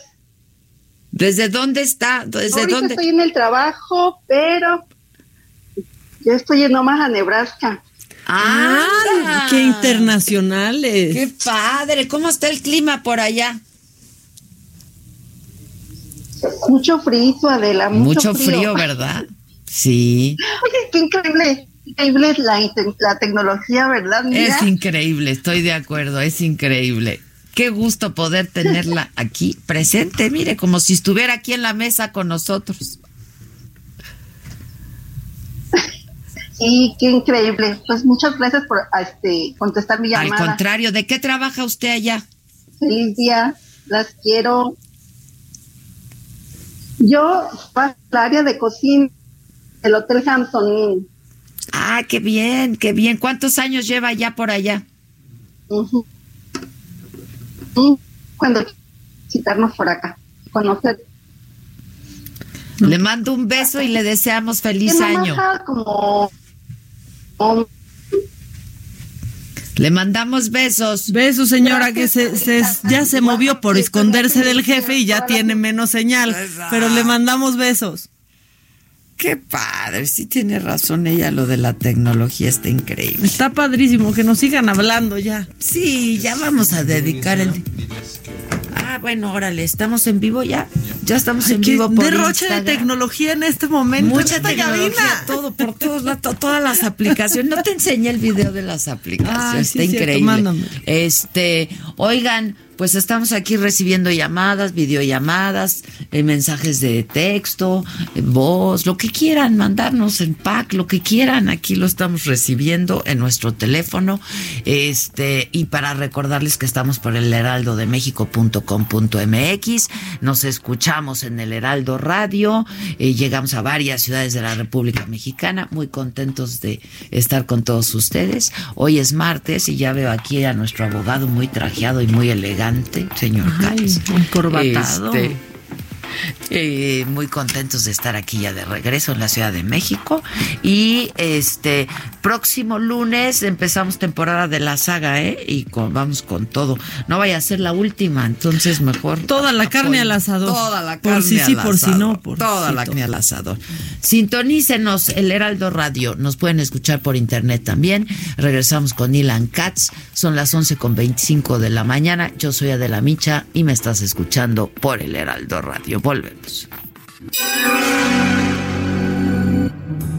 ¿Desde dónde está? ¿Desde Ahorita dónde? estoy en el trabajo, pero yo estoy en Omaha, Nebraska. ¡Ah! ¡Qué internacionales! ¡Qué padre! ¿Cómo está el clima por allá? Mucho frío, Adela, mucho, Mucho frío, ¿verdad? Sí. Oye, qué increíble, increíble es la, la tecnología, ¿verdad? Mira, Es increíble, estoy de acuerdo, es increíble. Qué gusto poder tenerla aquí presente, mire, como si estuviera aquí en la mesa con nosotros. sí, qué increíble. Pues muchas gracias por este, contestar mi Al llamada. contrario, ¿de qué trabaja usted allá? Feliz día, las quiero. Yo paso al área de cocina del Hotel Hampton Inn. Ah, qué bien, qué bien. ¿Cuántos años lleva ya por allá? Cuando visitarnos por acá, conocer. Le mando un beso y le deseamos feliz año. Omaha, como, como Le mandamos besos. Besos, señora, que se, se- ya se movió por esconderse del jefe y ya tiene menos señal. Pero le mandamos besos. Qué padre, sí tiene razón ella, lo de la tecnología está increíble. Está padrísimo que nos sigan hablando ya. Sí, ya vamos a dedicar el... Ah, bueno, órale, ¿estamos en vivo ya? Ya estamos en vivo por derroche Instagram. de tecnología en este momento. Mucha esta tecnología, cabina. todo, por todos to- todas las aplicaciones. No te enseñé el video de las aplicaciones, sí, está cierto, increíble. mándame. Este, oigan, pues estamos aquí recibiendo llamadas, videollamadas, eh, mensajes de texto, eh, voz, lo que quieran, mandarnos en pack, lo que quieran, aquí lo estamos recibiendo en nuestro teléfono. Este, y para recordarles que estamos por el heraldodemexico.com.mx, nos escuchamos en el Heraldo Radio, eh, llegamos a varias ciudades de la República Mexicana, muy contentos de estar con todos ustedes. Hoy es martes y ya veo aquí a nuestro abogado muy trajeado y muy elegante, señor Ay, encorbatado. Este, eh, muy contentos de estar aquí ya de regreso en la Ciudad de México y este próximo lunes empezamos temporada de la saga, ¿eh? Y con- vamos con todo. No vaya a ser la última, entonces mejor Toda la carne al asador. Toda la Por carne si sí, al por si no, por Toda la carne al asador. Sintonícenos el Heraldo Radio. Nos pueden escuchar por internet también. Regresamos con Ilan Katz. Son las 11 con 25 de la mañana. Yo soy Adela Micha y me estás escuchando por el Heraldo Radio. Volvemos.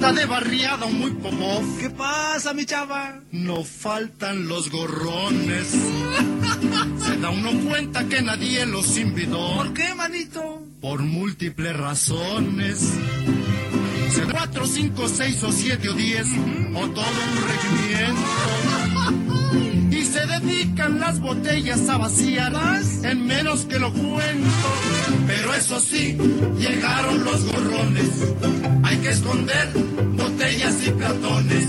Fiesta de barriada muy popó. ¿Qué pasa, mi chava? No faltan los gorrones. Se da uno cuenta que nadie los invitó. ¿Por qué, manito? Por múltiples razones. Se cuatro, cinco, seis o siete o diez o todo un regimiento. Y se dedican las botellas a vaciar en menos que lo cuento. Pero eso sí, llegaron los gorrones. Hay que esconder botellas y platones.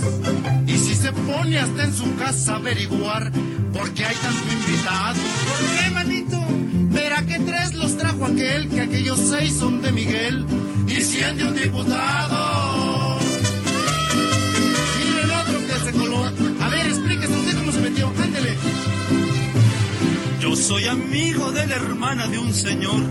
Y si se pone hasta en su casa averiguar por qué hay tanto invitado. ¿Por qué, manito? Verá que tres los trajo aquel, que aquellos seis son de Miguel. Y cien de un diputado. Miren otro que se coló. A ver, explíquese usted cómo se metió. Ándele. Yo soy amigo de la hermana de un señor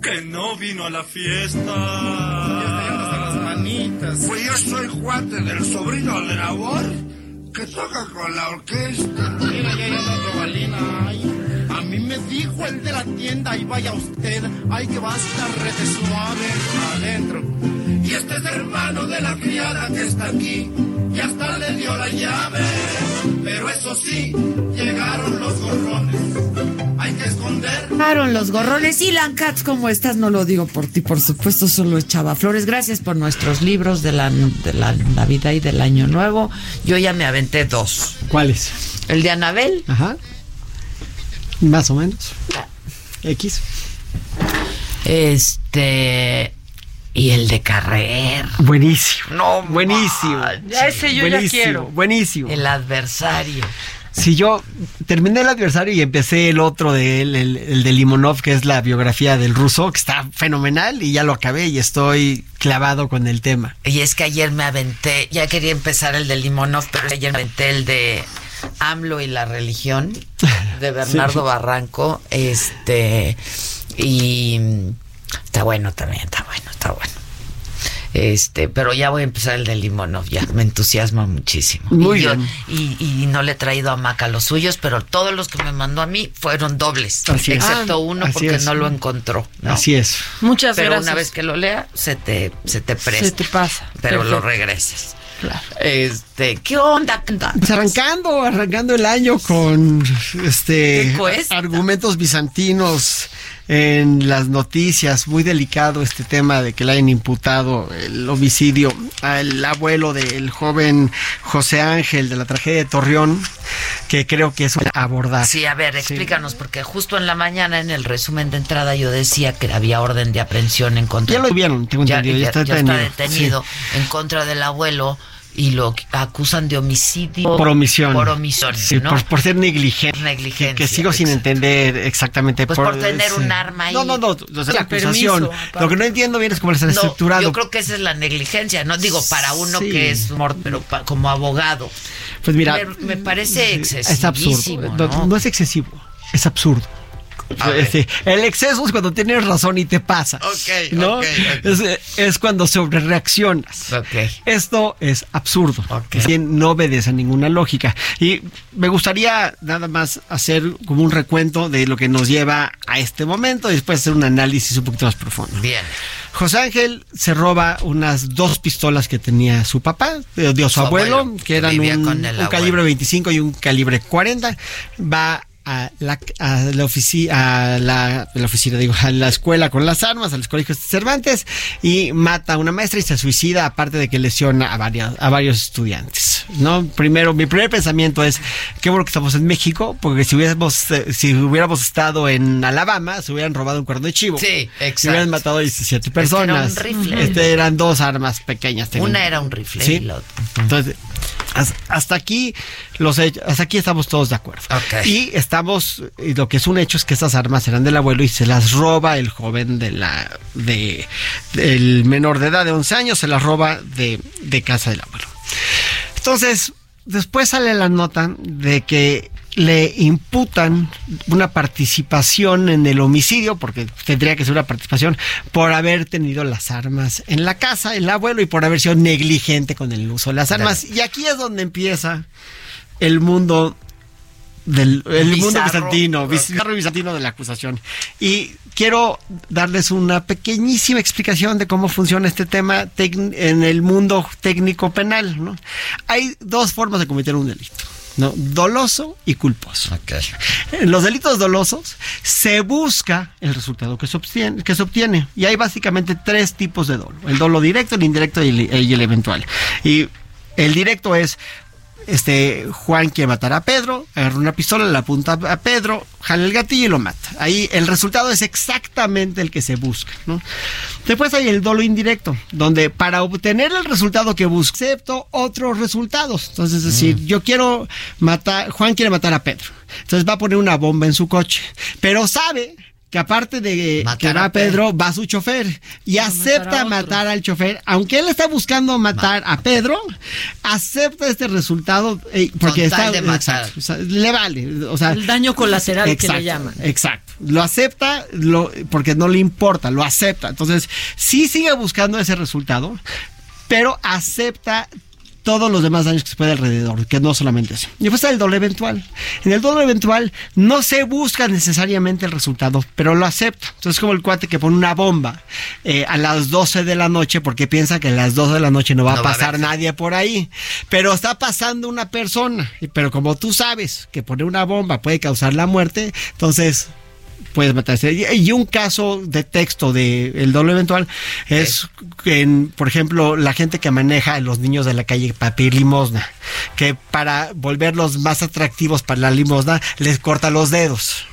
que no vino a la fiesta. las manitas. Pues yo soy Juate del sobrino de labor que toca con la orquesta. Mira, ya ya no Robalina. Ay, dijo el de la tienda, y vaya usted, ay que va a estar rete suave adentro. Y este es hermano de la criada que está aquí, y hasta le dio la llave. Pero eso sí, llegaron los gorrones. Hay que esconder. Llegaron los gorrones y Lancats, como estás, no lo digo por ti, por supuesto, solo echaba flores. Gracias por nuestros libros de la, de la Navidad y del Año Nuevo. Yo ya me aventé dos. ¿Cuáles? El de Anabel. Ajá. Más o menos. X. Este. Y el de Carrer. Buenísimo. No, buenísimo. Ya ese yo ya Buenísimo, quiero. Buenísimo. El adversario. Si yo terminé el adversario y empecé el otro de él, el, el de Limonov, que es la biografía del ruso, que está fenomenal, y ya lo acabé y estoy clavado con el tema. Y es que ayer me aventé, ya quería empezar el de Limonov, pero ayer me aventé el de AMLO y la religión, de Bernardo Sí. Barranco, este, y está bueno también, está bueno, está bueno. Este, pero ya voy a empezar el de Limonov, ya me entusiasma muchísimo. Muy y, yo- bien. y, y no le he traído a Maca los suyos, pero todos los que me mandó a mí fueron dobles, Así excepto Ah, uno así porque es. no lo encontró. ¿no? Así es. Muchas pero gracias. una vez que lo lea, se te, se te presta. Se te pasa. Pero lo Perfecto. Regresas. Este, ¿qué onda? Pues arrancando, arrancando el año con este argumentos bizantinos en las noticias, muy delicado este tema de que le hayan imputado el homicidio al abuelo del joven José Ángel de la tragedia de Torreón, que creo que es un abordar. Sí, a ver, explícanos, porque justo en la mañana en el resumen de entrada yo decía que había orden de aprehensión en contra Ya lo vieron, tengo ya, entendido, ya está ya detenido, detenido en contra del abuelo y lo acusan de homicidio Por omisión. Por omisión, Sí, ¿no? por, por ser negligente. negligencia. Que sigo sin entender exactamente. Pues por tener un arma ahí. No, no, no. la acusación. Lo que no entiendo bien es cómo está No, estructurado. yo creo que esa es la negligencia, no digo para uno Sí. que es pero pa- como abogado. Pues mira, me, me parece excesivo. es absurdo. No, no es excesivo, es absurdo. Sí, El exceso es cuando tienes razón y te pasa. Ok, Es, es cuando sobre reaccionas. Esto es absurdo. No obedece a ninguna lógica. Y me gustaría nada más hacer como un recuento de lo que nos lleva a este momento y después hacer un análisis un poquito más profundo. Bien. José Ángel se roba unas dos pistolas que tenía su papá, de su, Su abuelo, abuelo, que eran un, un calibre 25 y un calibre 40. Va a la, a la, ofici- a la, oficina, digo, a la escuela con las armas, a los colegios Cervantes, y mata a una maestra y se suicida, aparte de que lesiona a, varias, a varios estudiantes. ¿no? Primero, mi primer pensamiento es, qué bueno que estamos en México, porque si hubiéramos, eh, si hubiéramos estado en Alabama, se hubieran robado un cuerno de chivo. Sí, Se exacto. hubieran matado a 17 Este era un personas. rifle. Este eran dos armas pequeñas. Una era un rifle Sí. y la otra. Entonces, hasta aquí los hechos- hasta aquí estamos todos de acuerdo. Y estamos, y lo que es un hecho es que estas armas eran del abuelo y se las roba el joven de la, de, del menor de edad de 11 años, se las roba de, de casa del abuelo. Entonces, después sale la nota de que le imputan una participación en el homicidio, porque tendría que ser una participación, por haber tenido las armas en la casa, el abuelo, y por haber sido negligente con el uso de las armas. Y aquí es donde empieza el mundo del el mundo Bizarro. bizantino, bizarro y bizantino de la acusación. Y quiero darles una pequeñísima explicación de cómo funciona este tema en el mundo técnico penal. ¿no? Hay dos formas de cometer un delito. ¿No? Doloso y culposo. En los delitos dolosos se busca el resultado que se, obtiene, que se obtiene. Y hay básicamente tres tipos de dolo. El dolo directo, el indirecto y el, y el eventual. Y el directo es este Juan quiere matar a Pedro, agarra una pistola, la apunta a Pedro, jala el gatillo y lo mata. Ahí el resultado es exactamente el que se busca. ¿no? Después hay el dolo indirecto, donde para obtener el resultado que busco, acepto otros resultados. Entonces, es decir, yo quiero matar, Juan quiere matar a Pedro. Entonces va a poner una bomba en su coche, pero sabe que aparte de Matar que va a Pedro, va su chofer y acepta matar, al chofer, aunque él está buscando matar a Pedro, acepta este resultado eh, porque Con tal está de matar. exacto, o sea, le vale, o sea, El daño colateral que le llaman. Exacto. Lo acepta lo, porque no le importa, lo acepta. Entonces, sí sigue buscando ese resultado, pero acepta todos los demás daños que se puede alrededor, que no solamente eso. Y después está el doble eventual. En el doble eventual no se busca necesariamente el resultado, pero lo acepta. Entonces es como el cuate que pone una bomba eh, a las 12 de la noche porque piensa que a las 12 de la noche no va No a va a pasar nadie por ahí. Pero está pasando una persona. Pero como tú sabes que poner una bomba puede causar la muerte, entonces puedes matarse. Y, y un caso de texto de el doble eventual es en, por ejemplo, la gente que maneja a los niños de la calle para pedir limosna, que para volverlos más atractivos para la limosna les corta los dedos.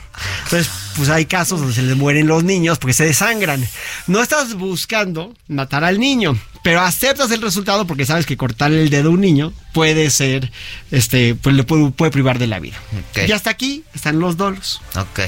Entonces, pues hay casos donde se les mueren los niños porque se desangran. No estás buscando matar al niño, pero aceptas el resultado porque sabes que cortarle el dedo a un niño puede ser, este, pues le puede, puede privar de la vida. Y hasta aquí están los dolos. Ok.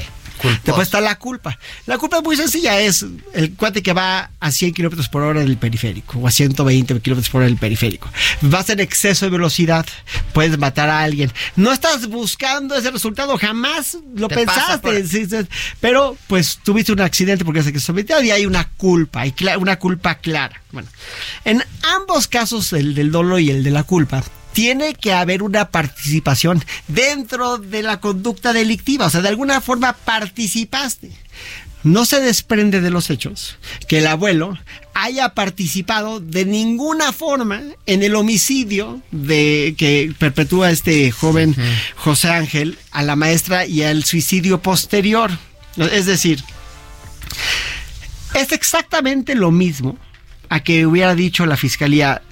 Después está la culpa. La culpa es muy sencilla, es el cuate que va a 100 kilómetros por hora en el periférico o a 120 kilómetros por hora en el periférico. Vas en exceso de velocidad, puedes matar a alguien. No estás buscando ese resultado, jamás lo Te pensaste. por-. Pero pues tuviste un accidente porque se velocidad y hay una culpa, hay una culpa clara. Bueno, en ambos casos, el del dolo y el de la culpa, tiene que haber una participación dentro de la conducta delictiva. O sea, de alguna forma participaste. No se desprende de los hechos que el abuelo haya participado de ninguna forma en el homicidio de que perpetúa este joven José Ángel a la maestra y al suicidio posterior. Es decir, es exactamente lo mismo a que hubiera dicho la fiscalía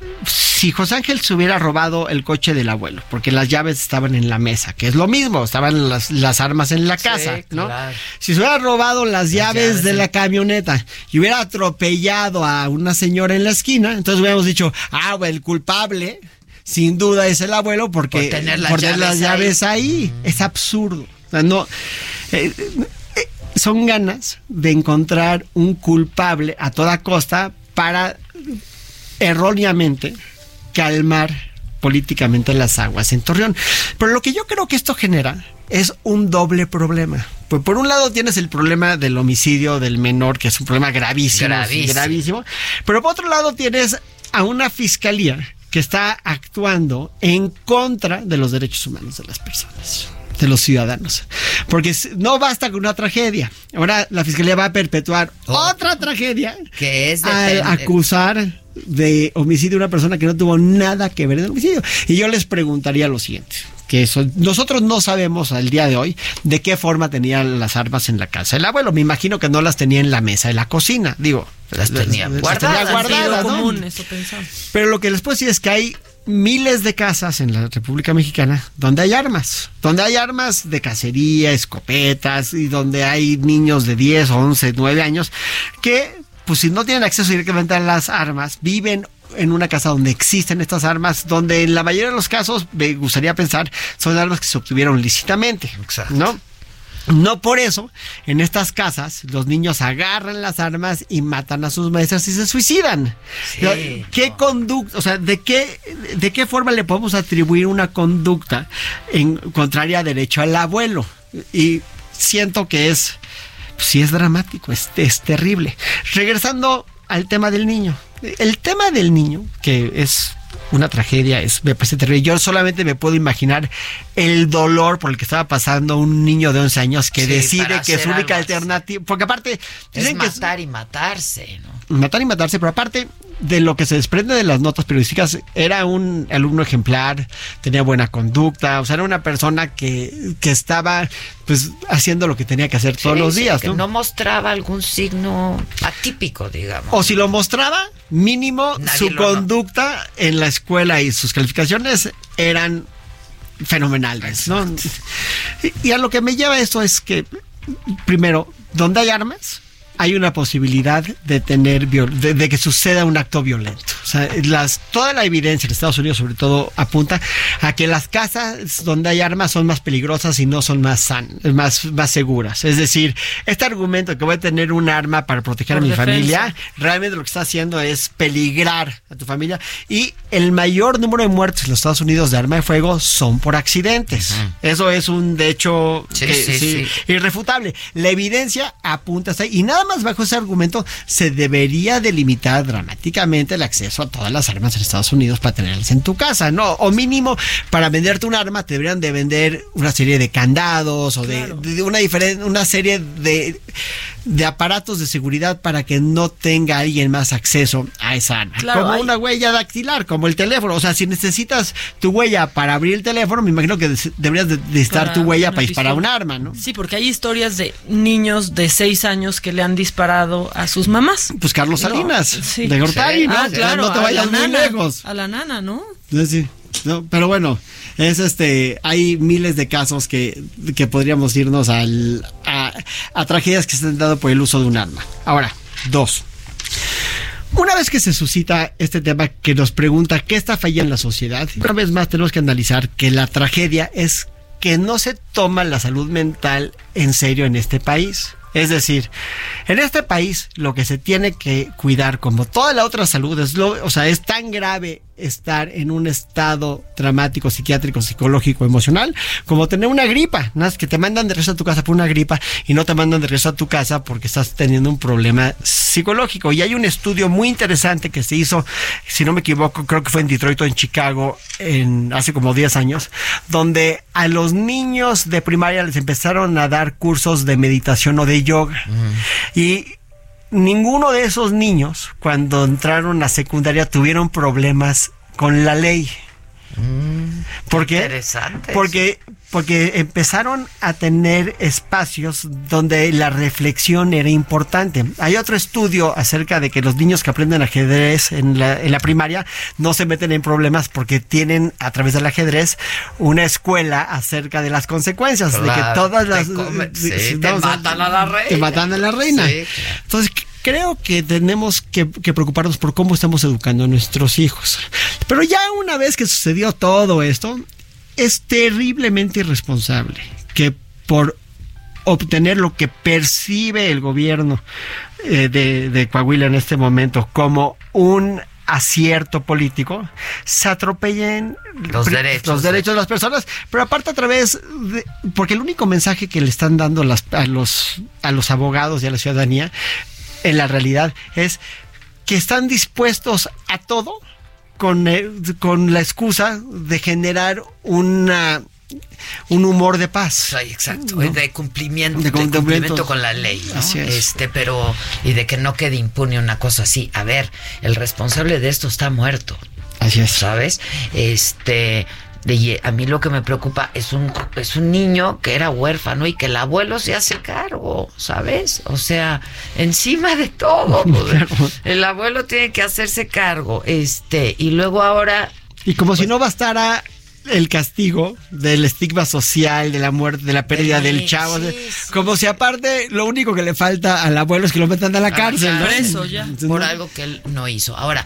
si José Ángel se hubiera robado el coche del abuelo, porque las llaves estaban en la mesa, que es lo mismo, estaban las, las armas en la casa, ¿no? claro. Si se hubiera robado las, llaves, llaves de la camioneta y hubiera atropellado a una señora en la esquina, entonces hubiéramos dicho, ah, el culpable sin duda es el abuelo porque Por tener las por llaves las llaves ahí. Es absurdo. O sea, no, eh, eh, son ganas de encontrar un culpable a toda costa para erróneamente calmar políticamente las aguas en Torreón. Pero lo que yo creo que esto genera es un doble problema. Pues por un lado tienes el problema del homicidio del menor, que es un problema gravísimo, Gravísimo. gravísimo. Pero por otro lado tienes a una fiscalía que está actuando en contra de los derechos humanos de las personas de los ciudadanos. Porque no basta con una tragedia. Ahora la fiscalía va a perpetuar otra tragedia Que es al acusar de homicidio a una persona que no tuvo nada que ver en el homicidio. Y yo les preguntaría lo siguiente. Que eso, nosotros no sabemos al día de hoy de qué forma tenían las armas en la casa. El abuelo me imagino que no las tenía en la mesa de la cocina, digo. Las tenía guardadas. guardadas, ¿no? común, eso pensamos. Pero lo que les puedo decir es que hay miles de casas en la República Mexicana donde hay armas, donde hay armas de cacería, escopetas y donde hay niños de 10, 11, 9 años que pues si no tienen acceso directamente a las armas, viven en una casa donde existen estas armas, donde en la mayoría de los casos, me gustaría pensar, son armas que se obtuvieron lícitamente, ¿no? No por eso, en estas casas, los niños agarran las armas y matan a sus maestras y se suicidan. Sí, ¿Qué conducta, o sea, de qué, de qué forma le podemos atribuir una conducta en contraria a derecho al abuelo? Y siento que es, sí es dramático, es, es terrible. Regresando al tema del niño. El tema del niño, que es una tragedia, es, me parece terrible. Yo solamente me puedo imaginar el dolor por el que estaba pasando un niño de 11 años que Sí, decide que su única alternativa, porque aparte Es dicen que es- matar y matarse, ¿no? matar y matarse, pero aparte de lo que se desprende de las notas periodísticas, era un alumno ejemplar, tenía buena conducta, o sea, era una persona que, que estaba pues haciendo lo que tenía que hacer todos Sí, los sí, días, que ¿no? no mostraba algún signo atípico, digamos. O si lo mostraba, mínimo Nadie su conducta en la escuela y sus calificaciones eran fenomenales, ¿no? Y, y a lo que me lleva esto es que, primero, donde hay armas, hay una posibilidad de tener de, de que suceda un acto violento. O sea, las, toda la evidencia en Estados Unidos, sobre todo, apunta a que las casas donde hay armas son más peligrosas y no son más san, más, más seguras. Es decir, este argumento de que voy a tener un arma para proteger Por a mi defensa. familia, realmente lo que está haciendo es peligrar a tu familia. Y el mayor número de muertes en los Estados Unidos de arma de fuego son por accidentes. Eso es un de hecho Sí, que- sí, sí. irrefutable. La evidencia apunta hasta ahí. Y nada más bajo ese argumento se debería delimitar dramáticamente el acceso a todas las armas en Estados Unidos para tenerlas en tu casa, ¿no? O mínimo, para venderte un arma te deberían de vender una serie de candados o de, de una diferente, una serie de, de aparatos de seguridad para que no tenga alguien más acceso a esa arma. Claro, como hay- una huella dactilar, como el teléfono. O sea, si necesitas tu huella para abrir el teléfono, me imagino que deberías de Para tu huella para disparar un arma, ¿no? Sí, porque hay historias de niños de seis años que le han disparado a sus mamás. Pues Carlos No, Salinas, sí. de Gortari, ¿no? Ah, claro. No te vayas muy nana, lejos. A la nana, ¿no? No, sí. No, pero bueno, es este, hay miles de casos que, que podríamos irnos al, a, a tragedias que se han dado por el uso de un arma. Ahora, dos. Una vez que se suscita este tema que nos pregunta qué está fallando en la sociedad, una vez más tenemos que analizar que la tragedia es que no se toma la salud mental en serio en este país. Es decir, en este país lo que se tiene que cuidar, como toda la otra salud, es lo, o sea, es tan grave estar en un estado dramático, psiquiátrico, psicológico, emocional, como tener una gripa. ¿no? Es que te mandan de regreso a tu casa por una gripa y no te mandan de regreso a tu casa porque estás teniendo un problema psicológico. Y hay un estudio muy interesante que se hizo, si no me equivoco, creo que fue en Detroit o en Chicago, en, hace como 10 años, donde a los niños de primaria les empezaron a dar cursos de meditación o de yoga. Y ninguno de esos niños, cuando entraron a secundaria, tuvieron problemas con la ley. ¿Por qué? Interesante. Porque, porque empezaron a tener espacios donde la reflexión era importante. Hay otro estudio acerca de que los niños que aprenden ajedrez en la, en la primaria no se meten en problemas porque tienen a través del ajedrez una escuela acerca de las consecuencias, de que todas te las... come- de- sí, no, te matan a la reina. Te matan a la reina. Sí, Entonces, creo que tenemos que, que preocuparnos por cómo estamos educando a nuestros hijos. Pero ya una vez que sucedió todo esto, es terriblemente irresponsable que por obtener lo que percibe el gobierno eh, de, de Coahuila en este momento como un acierto político, se atropellen Los derechos. los derechos de las personas, pero aparte a través de, porque el único mensaje que le están dando las, a los a los abogados y a la ciudadanía en la realidad es que están dispuestos a todo con, eh, con la excusa de generar una un humor de paz. Exacto, ¿no? de cumplimiento, De de cumplimiento. cumplimiento con la ley, ¿no? Así es. Este, pero y de que no quede impune una cosa así. A ver, el responsable de esto está muerto. Así es. ¿Sabes? Este, de- a mí lo que me preocupa es un es un niño que era huérfano y que el abuelo se hace cargo, ¿sabes? O sea, encima de todo, pues, el abuelo tiene que hacerse cargo, este, y luego ahora Y como si no bastara el castigo del estigma social, de la muerte, de la pérdida Sí, del chavo. sí, como si aparte lo único que le falta al abuelo es que lo metan a la cárcel. ¿no? Preso ya. Entonces, por algo que él no hizo. Ahora,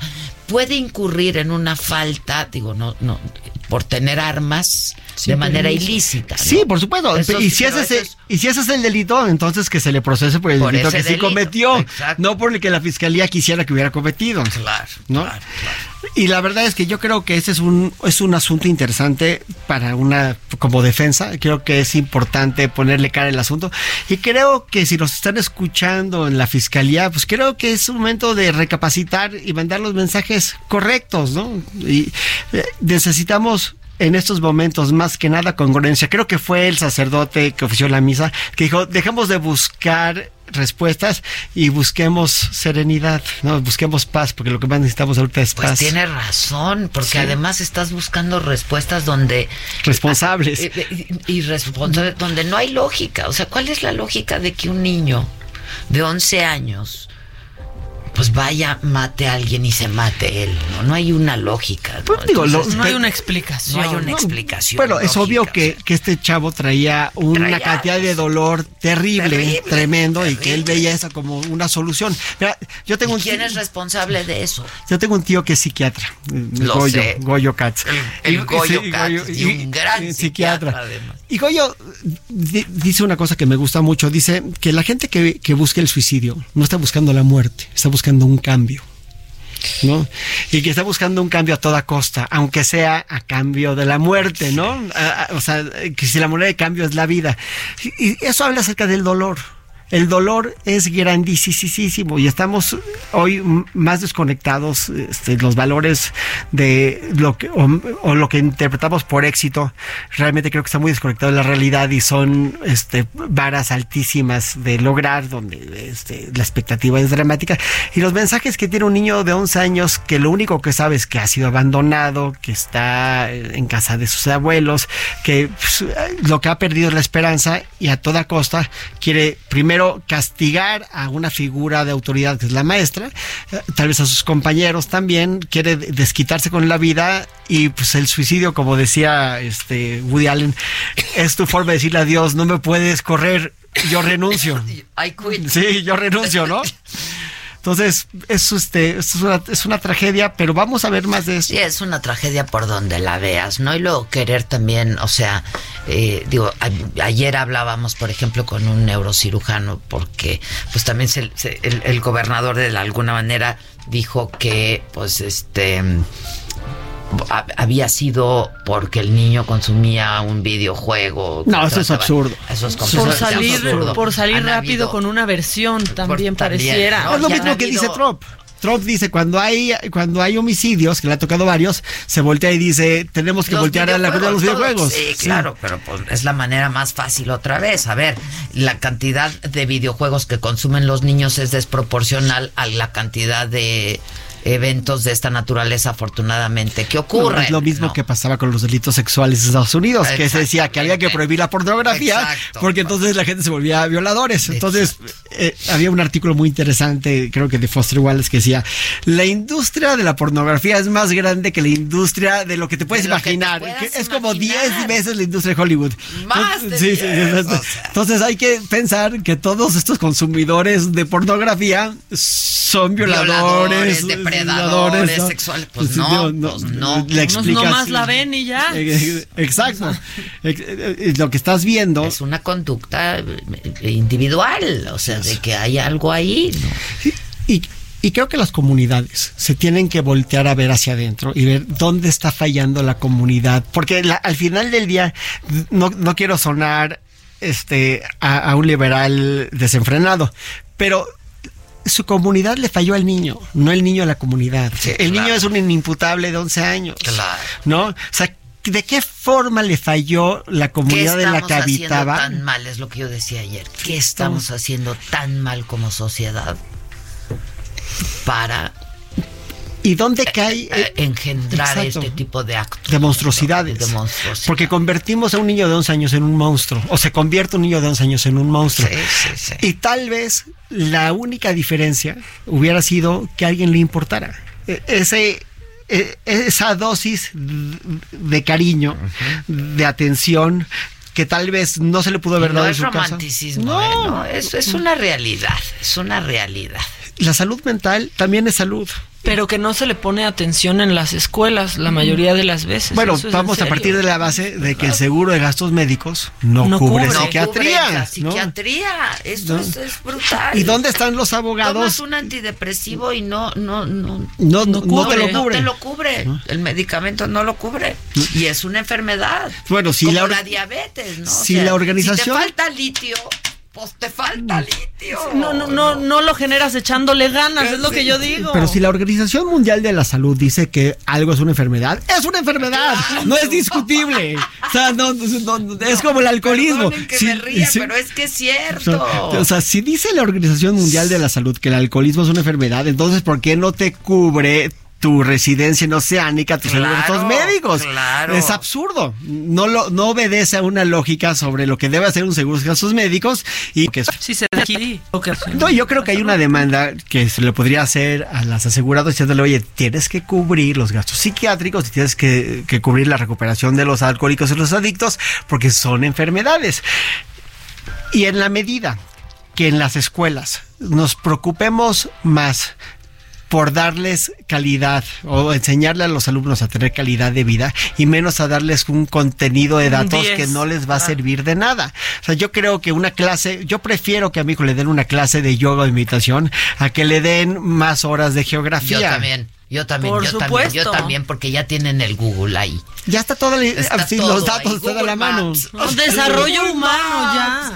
puede incurrir en una falta, digo, no, no, por tener armas de manera ilícita. ¿no? Sí, por supuesto. Eso y, si ese, es, y si ese es el delito, entonces que se le procese por el Por delito que sí cometió, exacto. no por el que la fiscalía quisiera que hubiera cometido. Claro, ¿no? Y la verdad es que yo creo que ese es un es un asunto interesante para una como defensa. Creo que es importante ponerle cara al asunto y creo que si nos están escuchando en la fiscalía, pues creo que es un momento de recapacitar y mandar los mensajes correctos, ¿no? Y eh, necesitamos en estos momentos más que nada congruencia. Creo que fue el sacerdote que ofició la misa que dijo, dejemos de buscar respuestas y busquemos serenidad, no busquemos paz, porque lo que más necesitamos ahorita es Pues paz. tiene razón, porque Sí. además estás buscando respuestas donde... Responsables. Eh, eh, Y, responsables, donde no hay lógica. O sea, ¿cuál es la lógica de que un niño de 11 años pues vaya, mate a alguien y se mate él. No, no hay una lógica. ¿no? digo, lo- no hay una explicación. No hay una No, explicación. Bueno, es obvio que, que este chavo traía una Traía cantidad de dolor terrible, Terrible, tremendo, y que él veía esa como una solución. Mira, yo tengo un ¿Quién tío, es responsable de eso? yo tengo un tío que es psiquiatra, Lo Goyo, sé. Goyo Katz. El Y- Goyo sí, Katz, Goyo- y un gran psiquiatra, además. Y Goyo di- dice una cosa que me gusta mucho, dice que la gente que, que busca el suicidio no está buscando la muerte, está buscando un cambio. ¿no? Y que está buscando un cambio a toda costa, aunque sea a cambio de la muerte, ¿no? A- a- o sea, que si la moneda de cambio es la vida. Y y eso habla acerca del dolor. El dolor es grandísimo y estamos hoy más desconectados este, los valores de lo que o, lo que interpretamos por éxito. Realmente creo que está muy desconectado de la realidad y son este, varas altísimas de lograr donde este, la expectativa es dramática. Y los mensajes que tiene un niño de 11 años que lo único que sabe es que ha sido abandonado, que está en casa de sus abuelos, que pues, lo que ha perdido es la esperanza y a toda costa quiere primero castigar a una figura de autoridad que es la maestra, eh, tal vez a sus compañeros también, quiere desquitarse con la vida y pues el suicidio, como decía este Woody Allen, es tu forma de decirle a Dios, no me puedes correr, yo renuncio. I quit. Sí, yo renuncio, ¿no? Entonces, es, este, es, una, es una tragedia, pero vamos a ver más de eso. Sí, es una tragedia por donde la veas, ¿no? Y luego querer también, o sea, eh, digo, ayer hablábamos, por ejemplo, con un neurocirujano, porque pues también se- se- el, el gobernador de alguna manera dijo que, pues, este había sido porque el niño consumía un videojuego. No, eso es absurdo. Eso es Por salir, absurdo. por salir Han rápido habido- con una versión también también, pareciera. ¿no? es lo mismo que habido- dice Trump. Trump dice, cuando hay, cuando hay homicidios, que le ha tocado varios, se voltea y dice, tenemos que Los voltear a la cuenta de los videojuegos, videojuegos. Sí, claro, pero pues es la manera más fácil otra vez. A ver, la cantidad de videojuegos que consumen los niños es desproporcional a la cantidad de eventos de esta naturaleza, afortunadamente, que No, ocurren. es lo mismo que pasaba con los delitos sexuales en Estados Unidos, que se decía que había que prohibir la pornografía Exacto. porque entonces la gente se volvía violadores. Entonces eh, había un artículo muy interesante, creo que de Foster Wallace, que decía, la industria de la pornografía es más grande que la industria de lo que te puedes imaginar. es como imaginar. 10 veces la industria de Hollywood. Más de Sí, sí, 10, entonces, entonces hay que pensar que todos estos consumidores de pornografía son violadores, Violadores, depredadores, ¿no? sexuales. Pues no, no, pues no. La nomás la ven y ya. Eh, Exacto. Eh, eh, Lo que estás viendo. Es una conducta eh, individual, o sea, de que hay algo ahí. ¿no? Y, y creo que las comunidades se tienen que voltear a ver hacia adentro y ver dónde está fallando la comunidad. Porque la- al final del día, no, no quiero sonar este, a, a un liberal desenfrenado, pero su comunidad le falló al niño, no el niño a la comunidad. el niño es un inimputable de 11 años. Claro. ¿No? O sea, ¿de qué forma le falló la ¿Qué comunidad en la estamos que haciendo habitaba? tan mal? Es lo que yo decía ayer. ¿Qué estamos haciendo tan mal como sociedad para ¿Y dónde cae? eh, engendrar Exacto. este tipo de actos? de monstruosidades. De monstruosidad. Porque convertimos a un niño de 11 años en un monstruo. O se convierte un niño de 11 años en un monstruo. Y tal vez la única diferencia hubiera sido que a alguien le importara. E- Ese, e- esa dosis de cariño, de atención, que tal vez no se le pudo haber no dado en es su casa. romanticismo, ¿eh? No, es, es una realidad, es una realidad. La salud mental también es salud. Pero que no se le pone atención en las escuelas la mayoría de las veces. Bueno, Eso es vamos a partir de la base de que el seguro de gastos médicos no, No cubre, cubre. psiquiatría. No cubre la ¿no? psiquiatría, esto No. es, es brutal. ¿Y dónde están los Tomas abogados? un antidepresivo y no, no, no, No, no, no te lo no cubre. te lo cubre. El medicamento no lo cubre. Y es una enfermedad. Bueno, si Como la la, diabetes, ¿no? O si la organización- Si te falta litio, pues te falta litio. No, no, no, no lo generas echándole ganas, es lo que yo digo. Pero si la Organización Mundial de la Salud dice que algo es una enfermedad, es una enfermedad, no es discutible. O sea, no, no- no- es como el alcoholismo. Que Sí, me ría, sí. pero es que es cierto. o sea, si dice la Organización Mundial de la Salud que el alcoholismo es una enfermedad, entonces ¿por qué no te cubre tu residencia en Oceánica, tus Claro, seguros médicos? claro. Es absurdo. No lo, no obedece a una lógica sobre lo que debe hacer un seguro de gastos médicos y que Si se aquí. No, yo creo que hay una demanda que se le podría hacer a las aseguradoras diciéndole, oye, tienes que cubrir los gastos psiquiátricos y tienes que, que cubrir la recuperación de los alcohólicos y los adictos porque son enfermedades. Y en la medida que en las escuelas nos preocupemos más por darles calidad o enseñarle a los alumnos a tener calidad de vida y menos a darles un contenido de datos 10. que no les va a Ah. servir de nada. O sea, yo creo que una clase, yo prefiero que a mi hijo le den una clase de yoga o de meditación a que le den más horas de geografía. Yo también. Yo también, Por yo también, yo también, porque ya tienen el Google ahí. Ya está Está sí, todo los datos ahí, están a Google la mano. Maps. Desarrollo humano ya.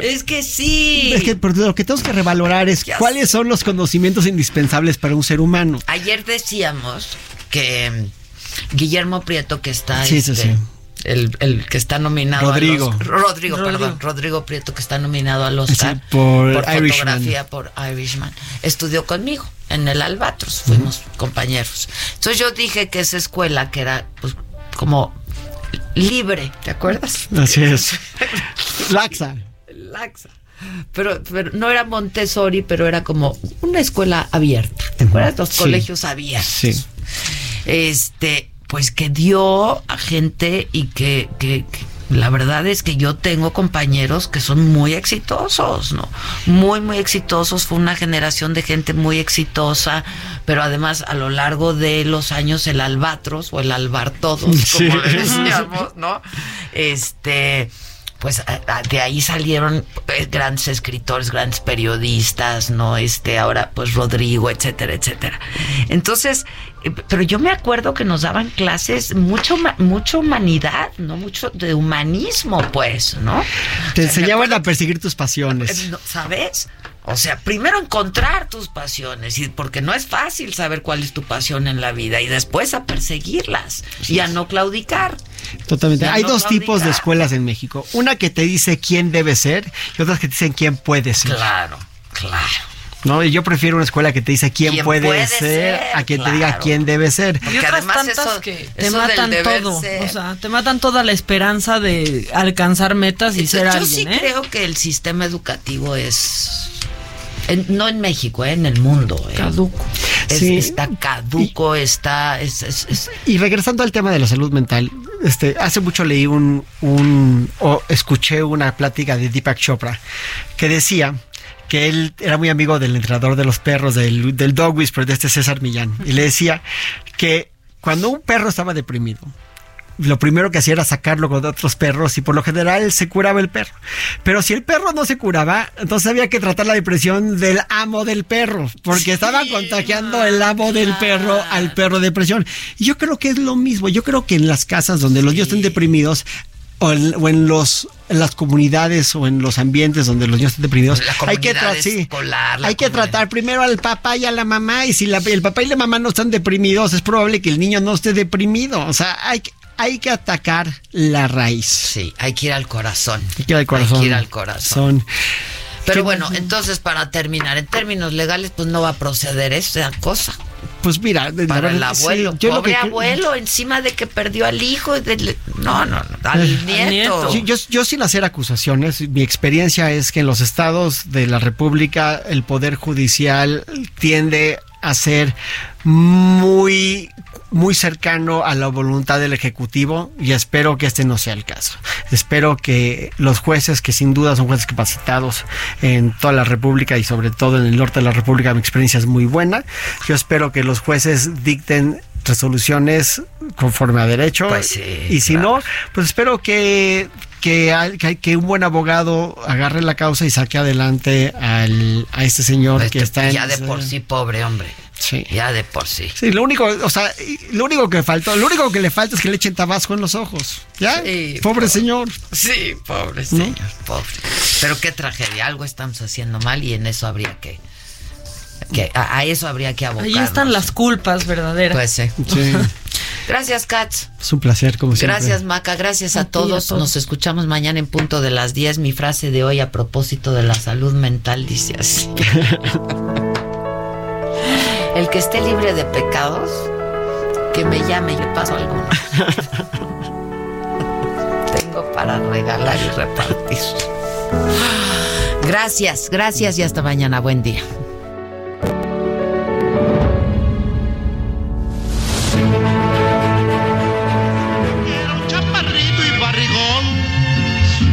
Pero- es que sí. Es que pero lo que tenemos que revalorar es cuáles son los conocimientos indispensables para un ser humano. Ayer decíamos que mm, Guillermo Prieto, que está Sí, sí, este, sí. El, el que está nominado Rodrigo. a los, Rodrigo, Rodrigo. perdón, Rodrigo Prieto, que está nominado al Oscar Sí, por Irishman. fotografía por Irishman, estudió conmigo en el Albatros, fuimos compañeros. Entonces yo dije que esa escuela que era pues como libre, ¿te acuerdas? Así es. Laxa. Laxa. Pero, pero no era Montessori, pero era como una escuela abierta. ¿Te acuerdas? Los Sí. colegios abiertos. Sí. Este, pues que dio a gente y que, que- que la verdad es que yo tengo compañeros que son muy exitosos, ¿no? Muy, muy exitosos. Fue una generación de gente muy exitosa, pero además a lo largo de los años el albatros o el albartodos, Sí. como le decíamos, ¿no? Este, pues de ahí salieron eh, grandes escritores, grandes periodistas, ¿no? Este, ahora pues Rodrigo, etcétera, etcétera. Entonces, eh, pero yo me acuerdo que nos daban clases mucho, mucho humanidad, ¿no? Mucho de humanismo, pues, ¿no? Te enseñaban a perseguir tus pasiones. Eh, ¿Sabes? O sea, primero encontrar tus pasiones, y porque no es fácil saber cuál es tu pasión en la vida, y después a perseguirlas y a no claudicar. Totalmente. Hay no dos tipos de escuelas en México. Una que te dice quién debe ser y otras que te dicen quién puede ser. Claro, claro. ¿No? Y yo prefiero una escuela que te dice quién, ¿Quién puede, puede ser, ser? a quien te diga quién debe ser. Y otras además tantas eso- que te eso matan todo. ser. O sea, te matan toda la esperanza de alcanzar metas y ser Yo alguien, sí ¿eh? creo que el sistema educativo es en- no en México, eh, en el mundo. eh. Caduco. Es- Sí. Está caduco, está... Es, es- es- Y regresando al tema de la salud mental, este, hace mucho leí un, un o escuché una plática de Deepak Chopra que decía que él era muy amigo del entrenador de los perros, del, del dog whisperer, de este César Millán, y le decía que cuando un perro estaba deprimido, lo primero que hacía era sacarlo con otros perros y por lo general se curaba el perro. Pero si el perro no se curaba, entonces había que tratar la depresión del amo del perro, porque estaba contagiando el amo del perro al perro de depresión. Y yo creo que es lo mismo. Yo creo que en las casas donde los niños estén deprimidos, o en, o en los en las comunidades o en los ambientes donde los niños estén deprimidos, hay que, sí, escolar, hay que tratar primero al papá y a la mamá y si la- el papá y la mamá no están deprimidos, es probable que el niño no esté deprimido. O sea, hay, que- hay que atacar la raíz. Sí, hay que ir al corazón. Hay que ir al corazón. Hay que ir al corazón. Son- Pero ¿Qué- bueno, entonces para terminar, en términos legales, pues no va a proceder esa cosa. Pues mira, Para el sí, abuelo, lo pobre que abuelo, encima de que perdió al hijo, del- no, no, no, al nieto. Yo, yo, yo sin hacer acusaciones, mi experiencia es que en los estados de la República el Poder Judicial tiende a ser muy muy cercano a la voluntad del Ejecutivo y espero que este no sea el caso. Espero que los jueces, que sin duda son jueces capacitados en toda la República y sobre todo en el norte de la República, mi experiencia es muy buena. Yo espero que los jueces dicten resoluciones conforme a derecho Pues sí, y si no, pues espero que que, un buen abogado agarre la causa y saque adelante al, a este señor que está en ya de por sí, pobre hombre. Sí. Ya de por sí. Sí, lo único, o sea, lo único que faltó, lo único que le falta es que le echen tabasco en los ojos. ¿Ya? Sí, pobre señor. Sí, pobre ¿No? señor, pobre. Pero qué tragedia, algo estamos haciendo mal y en eso habría que, que a, a eso habría que abocar. Ahí están las culpas verdaderas. Pues sí. Sí. Gracias, Katz. Es un placer, como siempre. Gracias, Maca. Gracias a y a todos. todos. Nos escuchamos mañana en punto de las 10. Mi frase de hoy a propósito de la salud mental dice así. El que esté libre de pecados, que me llame, yo paso algunos. Tengo para regalar y repartir. Gracias, gracias y hasta mañana. Buen día. chaparrito y barrigón,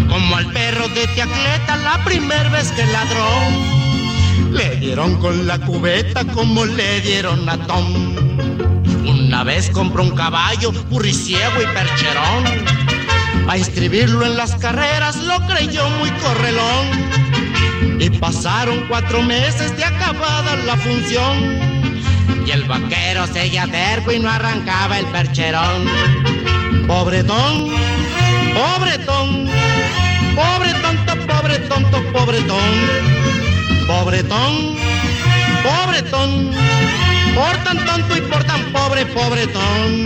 como al perro de Tiacleta la primera vez que ladró. Le dieron con la cubeta como le dieron a Tom. Una vez compró un caballo, burriciego y percherón. A inscribirlo en las carreras lo creyó muy correlón. Y pasaron cuatro meses de acabada la función. Y el vaquero seguía terco y no arrancaba el percherón. Pobretón, pobretón, pobre tonto, pobre tonto, pobretón. Pobretón, pobretón, por tan tonto y por tan pobre, pobretón.